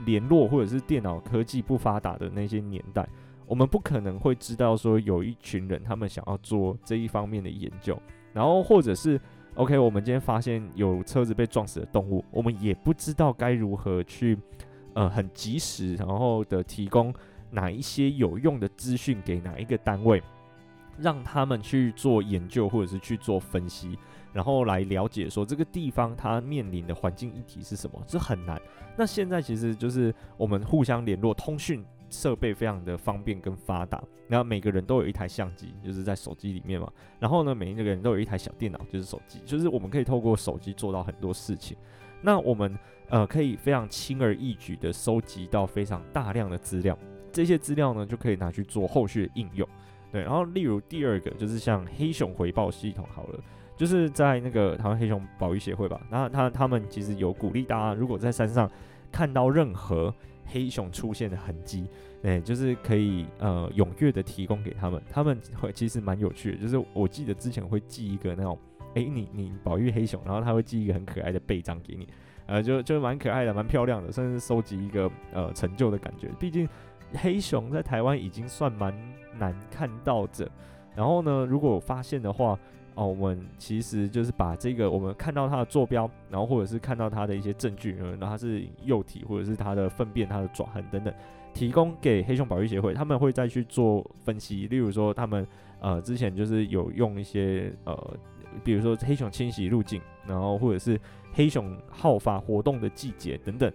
联络或者是电脑科技不发达的那些年代，我们不可能会知道说有一群人他们想要做这一方面的研究，然后或者是 OK，我们今天发现有车子被撞死的动物，我们也不知道该如何去呃很及时然后的提供。哪一些有用的资讯给哪一个单位，让他们去做研究或者是去做分析，然后来了解说这个地方它面临的环境议题是什么，这很难。那现在其实就是我们互相联络，通讯设备非常的方便跟发达，然后每个人都有一台相机，就是在手机里面嘛。然后呢，每一个人都有一台小电脑，就是手机，就是我们可以透过手机做到很多事情。那我们呃可以非常轻而易举的收集到非常大量的资料，这些资料呢就可以拿去做后续的应用。对，然后例如第二个就是像黑熊回报系统好了，就是在那个台湾黑熊保育协会吧，那他他们其实有鼓励大家，如果在山上看到任何黑熊出现的痕迹，哎，就是可以呃踊跃的提供给他们，他们会其实蛮有趣的，就是我记得之前会寄一个那种。诶，你你保育黑熊，然后他会寄一个很可爱的背章给你，呃，就就蛮可爱的，蛮漂亮的，甚至收集一个呃成就的感觉。毕竟黑熊在台湾已经算蛮难看到的。然后呢，如果发现的话，哦，我们其实就是把这个我们看到它的坐标，然后或者是看到它的一些证据，然后它是幼体或者是它的粪便、它的爪痕等等，提供给黑熊保育协会，他们会再去做分析。例如说，他们呃之前就是有用一些呃。比如说黑熊迁徙路径，然后或者是黑熊好发活动的季节等等，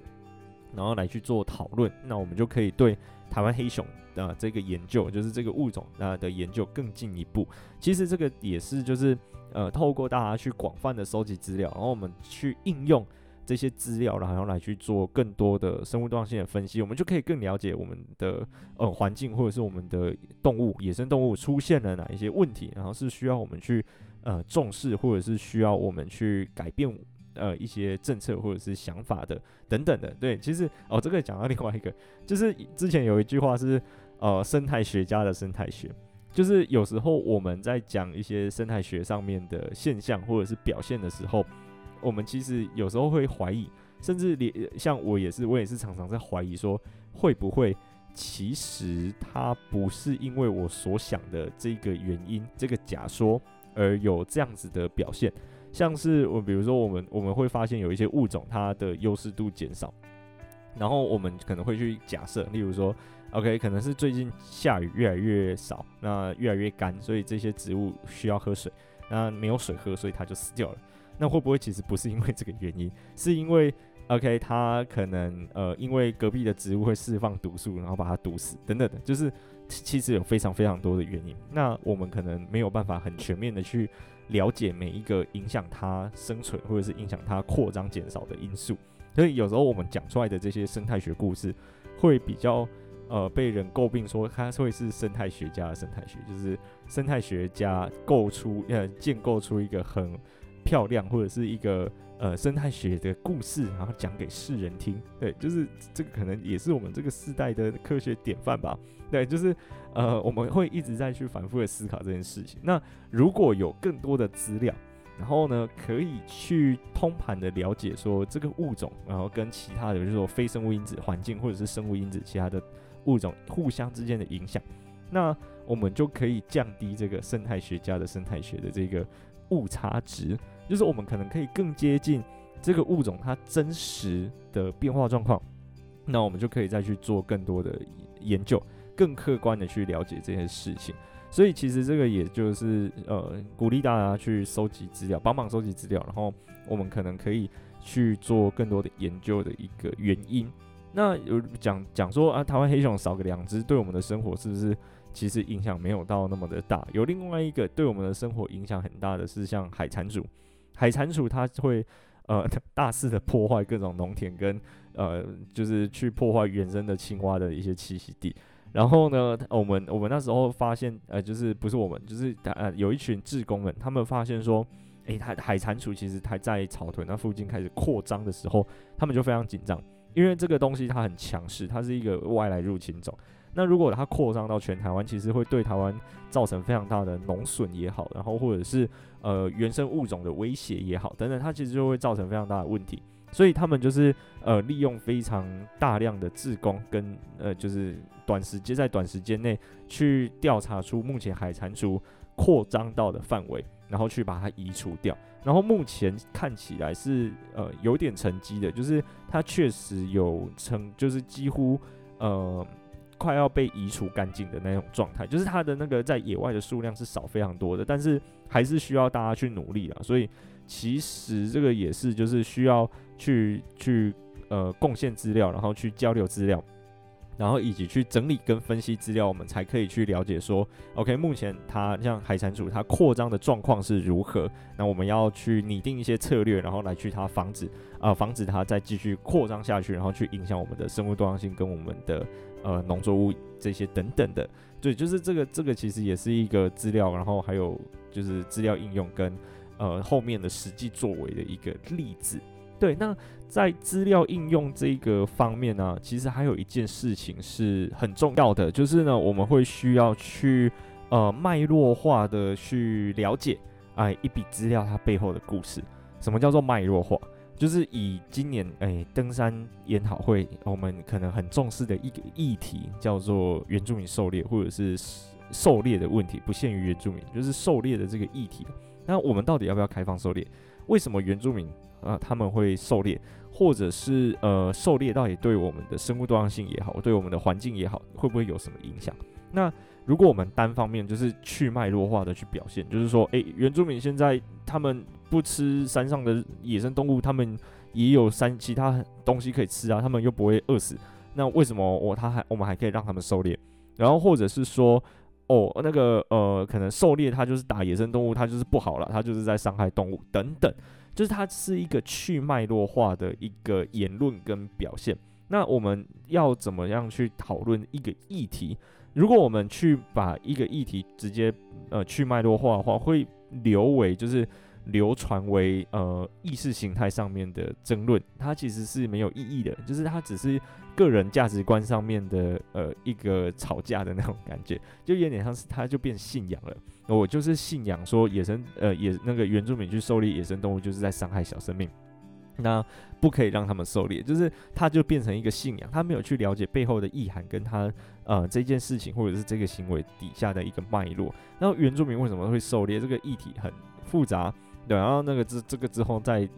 然后来去做讨论，那我们就可以对台湾黑熊的这个研究，就是这个物种啊的研究更进一步。其实这个也是就是呃透过大家去广泛的收集资料，然后我们去应用这些资料，然后来去做更多的生物多样性的分析，我们就可以更了解我们的呃环境或者是我们的动物、野生动物出现了哪一些问题，然后是需要我们去。呃，重视或者是需要我们去改变呃一些政策或者是想法的等等的，对，其实哦，这个讲到另外一个，就是之前有一句话是呃生态学家的生态学，就是有时候我们在讲一些生态学上面的现象或者是表现的时候，我们其实有时候会怀疑，甚至连像我也是，我也是常常在怀疑说，会不会其实它不是因为我所想的这个原因，这个假说。而有这样子的表现，像是我比如说我们我们会发现有一些物种它的优势度减少，然后我们可能会去假设，例如说，OK，可能是最近下雨越来越少，那越来越干，所以这些植物需要喝水，那没有水喝，所以它就死掉了。那会不会其实不是因为这个原因，是因为 OK 它可能呃因为隔壁的植物会释放毒素，然后把它毒死等等的，就是。其实有非常非常多的原因，那我们可能没有办法很全面的去了解每一个影响它生存或者是影响它扩张减少的因素，所以有时候我们讲出来的这些生态学故事，会比较呃被人诟病说它会是生态学家的生态学，就是生态学家构出呃建构出一个很漂亮或者是一个。呃，生态学的故事，然后讲给世人听，对，就是这个可能也是我们这个时代的科学典范吧。对，就是呃，我们会一直在去反复的思考这件事情。那如果有更多的资料，然后呢，可以去通盘的了解说这个物种，然后跟其他的，就是说非生物因子、环境或者是生物因子其他的物种互相之间的影响，那我们就可以降低这个生态学家的生态学的这个误差值。就是我们可能可以更接近这个物种它真实的变化状况，那我们就可以再去做更多的研究，更客观的去了解这些事情。所以其实这个也就是呃鼓励大家去收集资料，帮忙收集资料，然后我们可能可以去做更多的研究的一个原因。那有讲讲说啊，台湾黑熊少个两只，对我们的生活是不是？其实影响没有到那么的大。有另外一个对我们的生活影响很大的是像海蟾蜍。海蟾蜍它会呃 大肆的破坏各种农田跟呃就是去破坏原生的青蛙的一些栖息地。然后呢，我们我们那时候发现呃就是不是我们就是呃有一群志工们，他们发现说，诶，海海蟾蜍其实它在草屯那附近开始扩张的时候，他们就非常紧张，因为这个东西它很强势，它是一个外来入侵种。那如果它扩张到全台湾，其实会对台湾造成非常大的农损也好，然后或者是呃原生物种的威胁也好，等等，它其实就会造成非常大的问题。所以他们就是呃利用非常大量的志工跟呃就是短时间在短时间内去调查出目前海蟾蜍扩张到的范围，然后去把它移除掉。然后目前看起来是呃有点成绩的，就是它确实有成，就是几乎呃。快要被移除干净的那种状态，就是它的那个在野外的数量是少非常多的，但是还是需要大家去努力啊。所以其实这个也是就是需要去去呃贡献资料，然后去交流资料。然后以及去整理跟分析资料，我们才可以去了解说，OK，目前它像海蟾蜍它扩张的状况是如何？那我们要去拟定一些策略，然后来去它防止啊、防止它再继续扩张下去，然后去影响我们的生物多样性跟我们的呃农作物这些等等的。对，就是这个这个其实也是一个资料，然后还有就是资料应用跟呃后面的实际作为的一个例子。对，那在资料应用这个方面呢，其实还有一件事情是很重要的，就是呢，我们会需要去呃脉络化的去了解哎一笔资料它背后的故事。什么叫做脉络化？就是以今年哎登山研讨会我们可能很重视的一个议题叫做原住民狩猎，或者是狩猎的问题，不限于原住民，就是狩猎的这个议题。那我们到底要不要开放狩猎？为什么原住民？啊，他们会狩猎，或者是呃，狩猎到底对我们的生物多样性也好，对我们的环境也好，会不会有什么影响？那如果我们单方面就是去脉络化的去表现，就是说，诶、原住民现在他们不吃山上的野生动物，他们也有山其他东西可以吃啊，他们又不会饿死，那为什么我他还我们还可以让他们狩猎？然后或者是说，哦，那个呃，可能狩猎它就是打野生动物，它就是不好了，它就是在伤害动物等等。就是它是一个去脉络化的一个言论跟表现。那我们要怎么样去讨论一个议题？如果我们去把一个议题直接呃去脉络化的话，会流为就是。流传为呃意识形态上面的争论，它其实是没有意义的，就是它只是个人价值观上面的呃一个吵架的那种感觉，就有点像是他就变信仰了。我就是信仰说野生呃野那个原住民去狩猎野生动物就是在伤害小生命，那不可以让他们狩猎，就是他就变成一个信仰，他没有去了解背后的意涵，跟他呃这件事情或者是这个行为底下的一个脉络。那原住民为什么会狩猎？这个议题很复杂。对，然后那个之这个之后再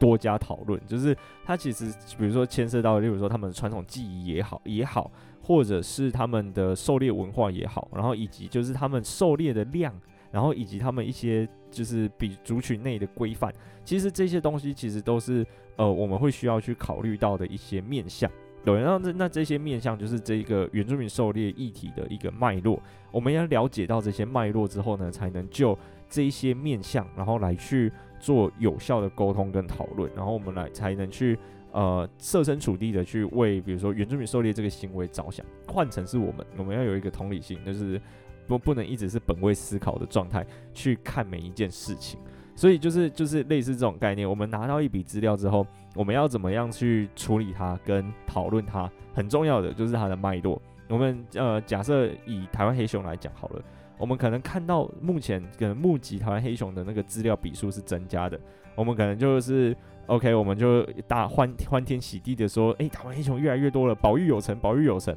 多加讨论，就是它其实比如说牵涉到，例如说他们传统技艺也好也好，或者是他们的狩猎文化也好，然后以及就是他们狩猎的量，然后以及他们一些就是比族群内的规范，其实这些东西其实都是呃我们会需要去考虑到的一些面向。对，然后这那这些面向就是这个原住民狩猎议题的一个脉络，我们要了解到这些脉络之后呢，才能就。这一些面向，然后来去做有效的沟通跟讨论，然后我们来才能去呃设身处地的去为比如说原住民狩猎这个行为着想。换成是我们，我们要有一个同理心，就是不不能一直是本位思考的状态去看每一件事情。所以就是就是类似这种概念，我们拿到一笔资料之后，我们要怎么样去处理它跟讨论它？很重要的就是它的脉络。我们呃假设以台湾黑熊来讲好了。我们可能看到目前可能目击台湾黑熊的那个资料笔数是增加的，我们可能就是 OK，我们就大欢欢天喜地的说，诶，台湾黑熊越来越多了，保育有成，保育有成。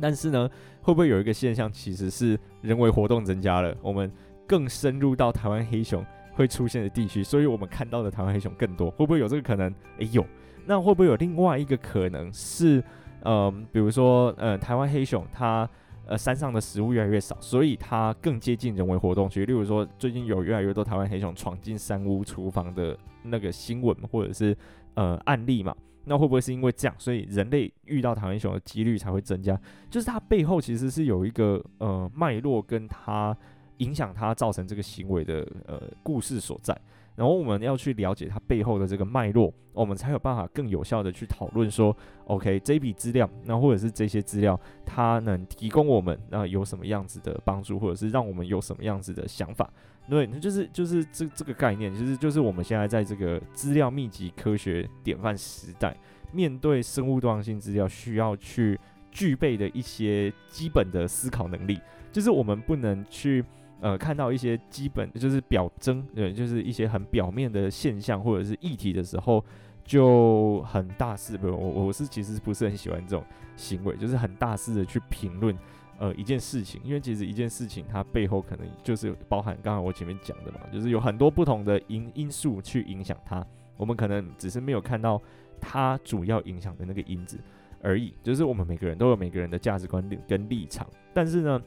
但是呢，会不会有一个现象，其实是人为活动增加了，我们更深入到台湾黑熊会出现的地区，所以我们看到的台湾黑熊更多，会不会有这个可能？诶，有。那会不会有另外一个可能是，嗯、呃，比如说，呃，台湾黑熊它。呃，山上的食物越来越少，所以它更接近人为活动区。例如说，最近有越来越多台湾黑熊闯进山屋厨房的那个新闻，或者是呃案例嘛？那会不会是因为这样，所以人类遇到台湾黑熊的几率才会增加？就是它背后其实是有一个呃脉络，跟它影响它造成这个行为的呃故事所在。然后我们要去了解它背后的这个脉络，我们才有办法更有效的去讨论说，OK，这笔资料，那或者是这些资料，它能提供我们那有什么样子的帮助，或者是让我们有什么样子的想法？对，那就是就是这这个概念，其实就是我们现在在这个资料密集科学典范时代，面对生物多样性资料需要去具备的一些基本的思考能力，就是我们不能去。呃，看到一些基本就是表征，对，就是一些很表面的现象或者是议题的时候，就很大肆，不，我我是其实不是很喜欢这种行为，就是很大肆的去评论呃一件事情，因为其实一件事情它背后可能就是包含刚刚我前面讲的嘛，就是有很多不同的因因素去影响它，我们可能只是没有看到它主要影响的那个因子。而已。就是我们每个人都有每个人的价值观跟立场，但是呢，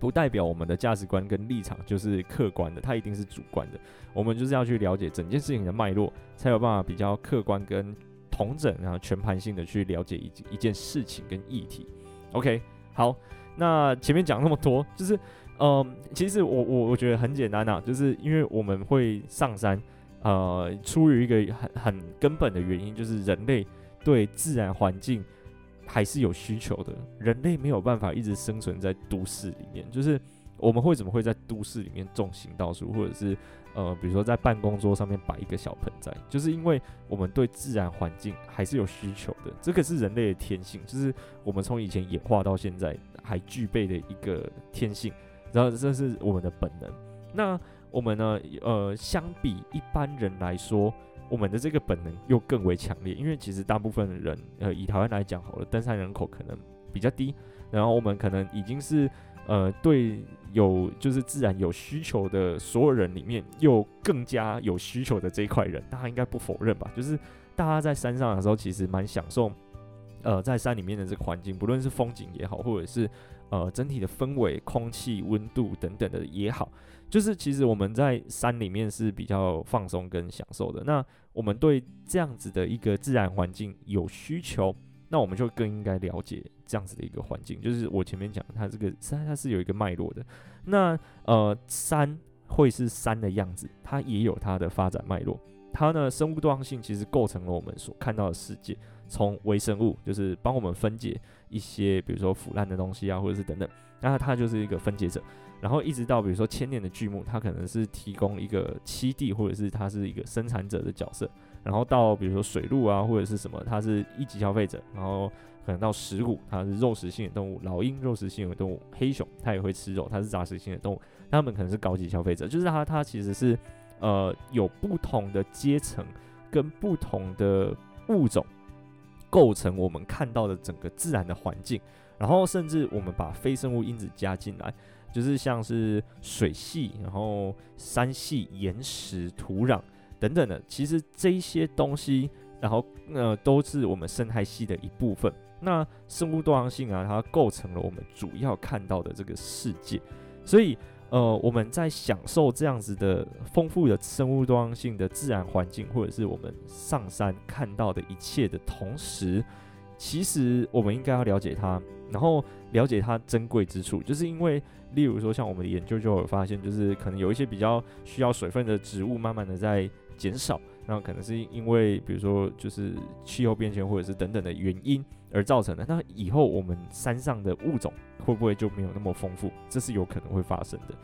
不代表我们的价值观跟立场就是客观的，它一定是主观的。我们就是要去了解整件事情的脉络，才有办法比较客观跟同整，然后全盘性的去了解一一件事情跟议题。OK，好，那前面讲那么多，就是。嗯，其实我我我觉得很简单呐、就是因为我们会上山，呃，出于一个很很根本的原因，就是人类对自然环境还是有需求的。人类没有办法一直生存在都市里面，就是我们会怎么会在都市里面种行道树，或者是呃，比如说在办公桌上面摆一个小盆栽，就是因为我们对自然环境还是有需求的。这个是人类的天性，就是我们从以前演化到现在还具备的一个天性。然后这是我们的本能。那我们呢？呃，相比一般人来说，我们的这个本能又更为强烈。因为其实大部分的人，呃，以台湾来讲好了，登山人口可能比较低。然后我们可能已经是呃，对有就是自然有需求的所有人里面，又更加有需求的这一块人，大家应该不否认吧？就是大家在山上的时候，其实蛮享受，呃，在山里面的这个环境，不论是风景也好，或者是。呃，整体的氛围、空气、温度等等的也好，就是其实我们在山里面是比较放松跟享受的。那我们对这样子的一个自然环境有需求，那我们就更应该了解这样子的一个环境。就是我前面讲，它这个山它是有一个脉络的。那呃，山会是山的样子，它也有它的发展脉络。它呢，生物多样性其实构成了我们所看到的世界。从微生物就是帮我们分解一些，比如说腐烂的东西啊，或者是等等，那它就是一个分解者。然后一直到比如说千年的巨木，它可能是提供一个栖地，或者是它是一个生产者的角色。然后到比如说水鹿啊，或者是什么，它是一级消费者。然后可能到石骨，它是肉食性的动物；老鹰肉食性的动物；黑熊它也会吃肉，它是杂食性的动物。它们可能是高级消费者，就是它它其实是呃有不同的阶层跟不同的物种。构成我们看到的整个自然的环境，然后甚至我们把非生物因子加进来，就是像是水系，然后山系、岩石、土壤等等的，其实这些东西，然后呃都是我们生态系的一部分。那生物多样性啊，它构成了我们主要看到的这个世界，所以。呃，我们在享受这样子的丰富的生物多样性的自然环境，或者是我们上山看到的一切的同时，其实我们应该要了解它，然后了解它珍贵之处。就是因为，例如说，像我们的研究就有发现，就是可能有一些比较需要水分的植物，慢慢的在减少。那可能是因为，比如说，就是气候变迁，或者是等等的原因而造成的。那以后我们山上的物种会不会就没有那么丰富？这是有可能会发生的。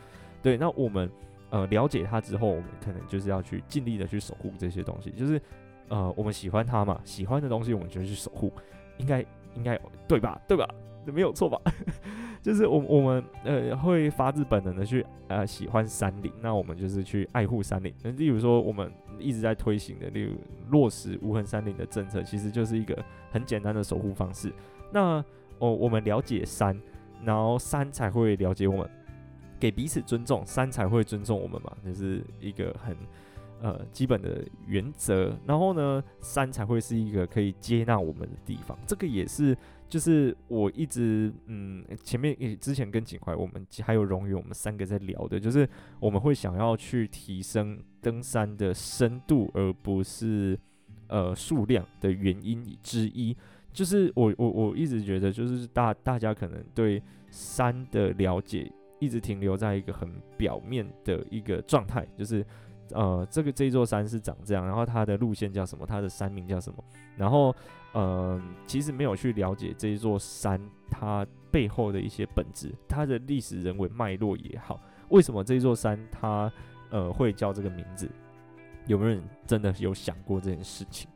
对，那我们呃了解它之后，我们可能就是要去尽力的去守护这些东西。就是呃，我们喜欢它嘛，喜欢的东西我们就去守护，应该应该对吧？对吧？没有错吧？就是我我们呃会发自本能的去呃喜欢山林，那我们就是去爱护山林。那例如说我们一直在推行的，例如落实无痕山林的政策，其实就是一个很简单的守护方式。那哦，我们了解山，然后山才会了解我们，给彼此尊重，山才会尊重我们嘛，就是一个很呃基本的原则。然后呢，山才会是一个可以接纳我们的地方。这个也是。就是我一直嗯，前面之前跟景怀，我们还有荣宇，我们三个在聊的，就是我们会想要去提升登山的深度，而不是呃数量的原因之一。就是我我我一直觉得，就是大大家可能对山的了解一直停留在一个很表面的一个状态，就是呃这个这座山是长这样，然后它的路线叫什么，它的山名叫什么，然后。嗯，其实没有去了解这一座山它背后的一些本质，它的历史人文脉络也好，为什么这座山它呃会叫这个名字？有没有人真的有想过这件事情？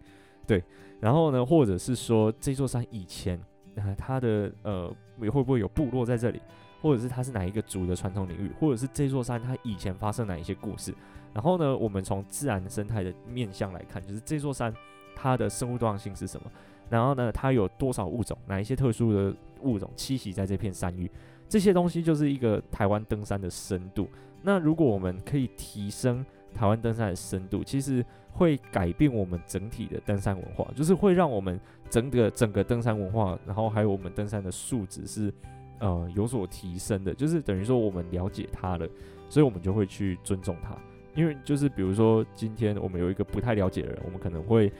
对，然后呢，或者是说这座山以前呃它的呃会不会有部落在这里，或者是它是哪一个族的传统领域，或者是这座山它以前发生哪一些故事？然后呢，我们从自然生态的面向来看，就是这座山。它的生物多样性是什么？然后呢，它有多少物种？哪一些特殊的物种栖息在这片山域？这些东西就是一个台湾登山的深度。那如果我们可以提升台湾登山的深度，其实会改变我们整体的登山文化，就是会让我们整个整个登山文化，然后还有我们登山的素质是呃有所提升的，就是等于说我们了解它了，所以我们就会去尊重它。因为就是比如说今天我们有一个不太了解的人，我们可能会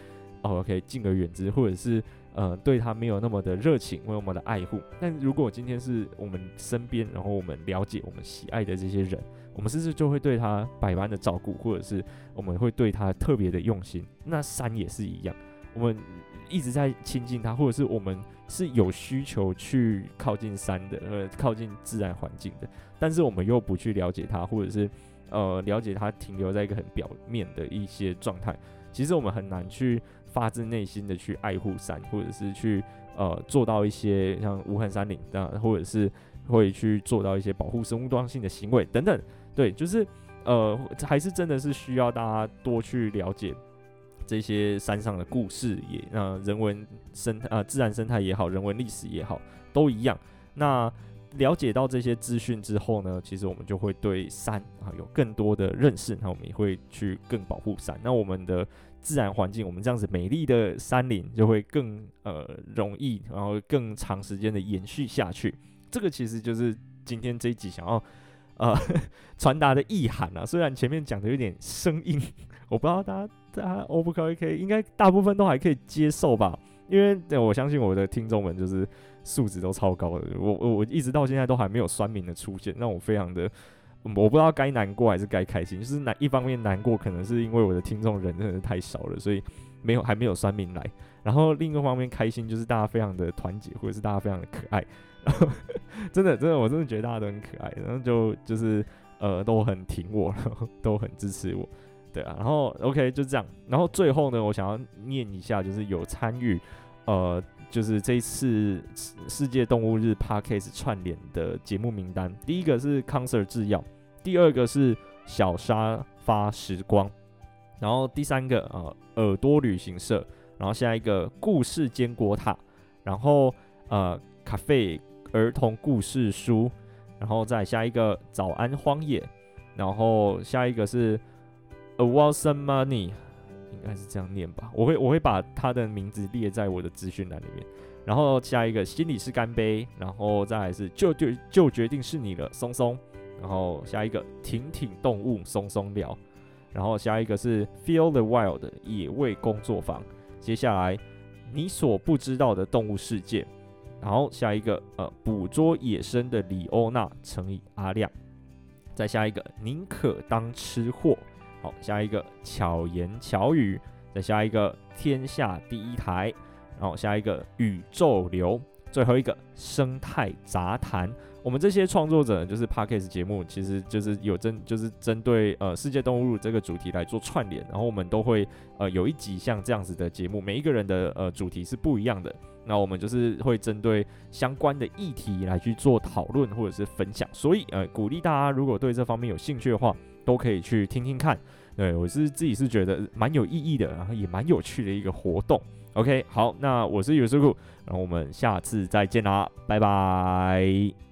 哦 OK 敬而远之，或者是呃对他没有那么的热情，没有那么的爱护。但如果今天是我们身边，然后我们了解我们喜爱的这些人。我们是不是就会对他百般的照顾，或者是我们会对他特别的用心？那山也是一样，我们一直在亲近他，或者是我们是有需求去靠近山的，呃，靠近自然环境的，但是我们又不去了解他，或者是呃了解他停留在一个很表面的一些状态。其实我们很难去发自内心的去爱护山，或者是去呃做到一些像无痕山林这样，或者是会去做到一些保护生物多样性的行为等等。对，就是，呃，还是真的是需要大家多去了解这些山上的故事也，那呃，人文生态呃，自然生态也好，人文历史也好，都一样。那了解到这些资讯之后呢，其实我们就会对山啊有更多的认识，那我们也会去更保护山。那我们的自然环境，我们这样子美丽的山林就会更呃容易，然后更长时间的延续下去。这个其实就是今天这一集想要。呃，传达的意涵啊，虽然前面讲的有点生硬，我不知道大家大家 O 不 OK，应该大部分都还可以接受吧。因为对我相信我的听众们就是素质都超高的，我我我一直到现在都还没有酸民的出现，让我非常的，我不知道该难过还是该开心。就是难一方面难过，可能是因为我的听众人真的是太少了，所以没有还没有酸民来。然后另一个方面开心，就是大家非常的团结，或者是大家非常的可爱。真的，真的，我真的觉得大家都很可爱，然后就就是呃，都很挺我，都很支持我，对啊，然后 OK 就这样，然后最后呢，我想要念一下，就是有参与呃，就是这一次世界动物日 Podcast 串联的节目名单，第一个是康 Sir 制药，第二个是小沙发时光，然后第三个啊、呃、耳朵旅行社，然后下一个故事坚果塔，然后呃咖啡。儿童故事书，然后再下一个早安荒野，然后下一个是 A Awesome Money，应该是这样念吧？我会我会把他的名字列在我的资讯栏里面。然后下一个心里是干杯，然后再来是就就就决定是你了，松松。然后下一个挺挺动物，松松聊。然后下一个是 Feel the Wild 野味工作坊。接下来你所不知道的动物世界。然后下一个，呃，捕捉野生的李欧娜乘以阿亮，再下一个宁可当吃货，好，下一个巧言巧语，再下一个天下第一台，然后下一个宇宙流，最后一个生态杂谈。我们这些创作者就是 Podcast 节目，其实就是有针，就是针对呃世界动物这个主题来做串联，然后我们都会呃有一集像这样子的节目，每一个人的呃主题是不一样的。那我们就是会针对相关的议题来去做讨论或者是分享，所以呃鼓励大家如果对这方面有兴趣的话，都可以去听听看。对，我是自己是觉得蛮有意义的，然后也蛮有趣的一个活动。OK，好，那我是有师傅，然后我们下次再见啦，拜拜。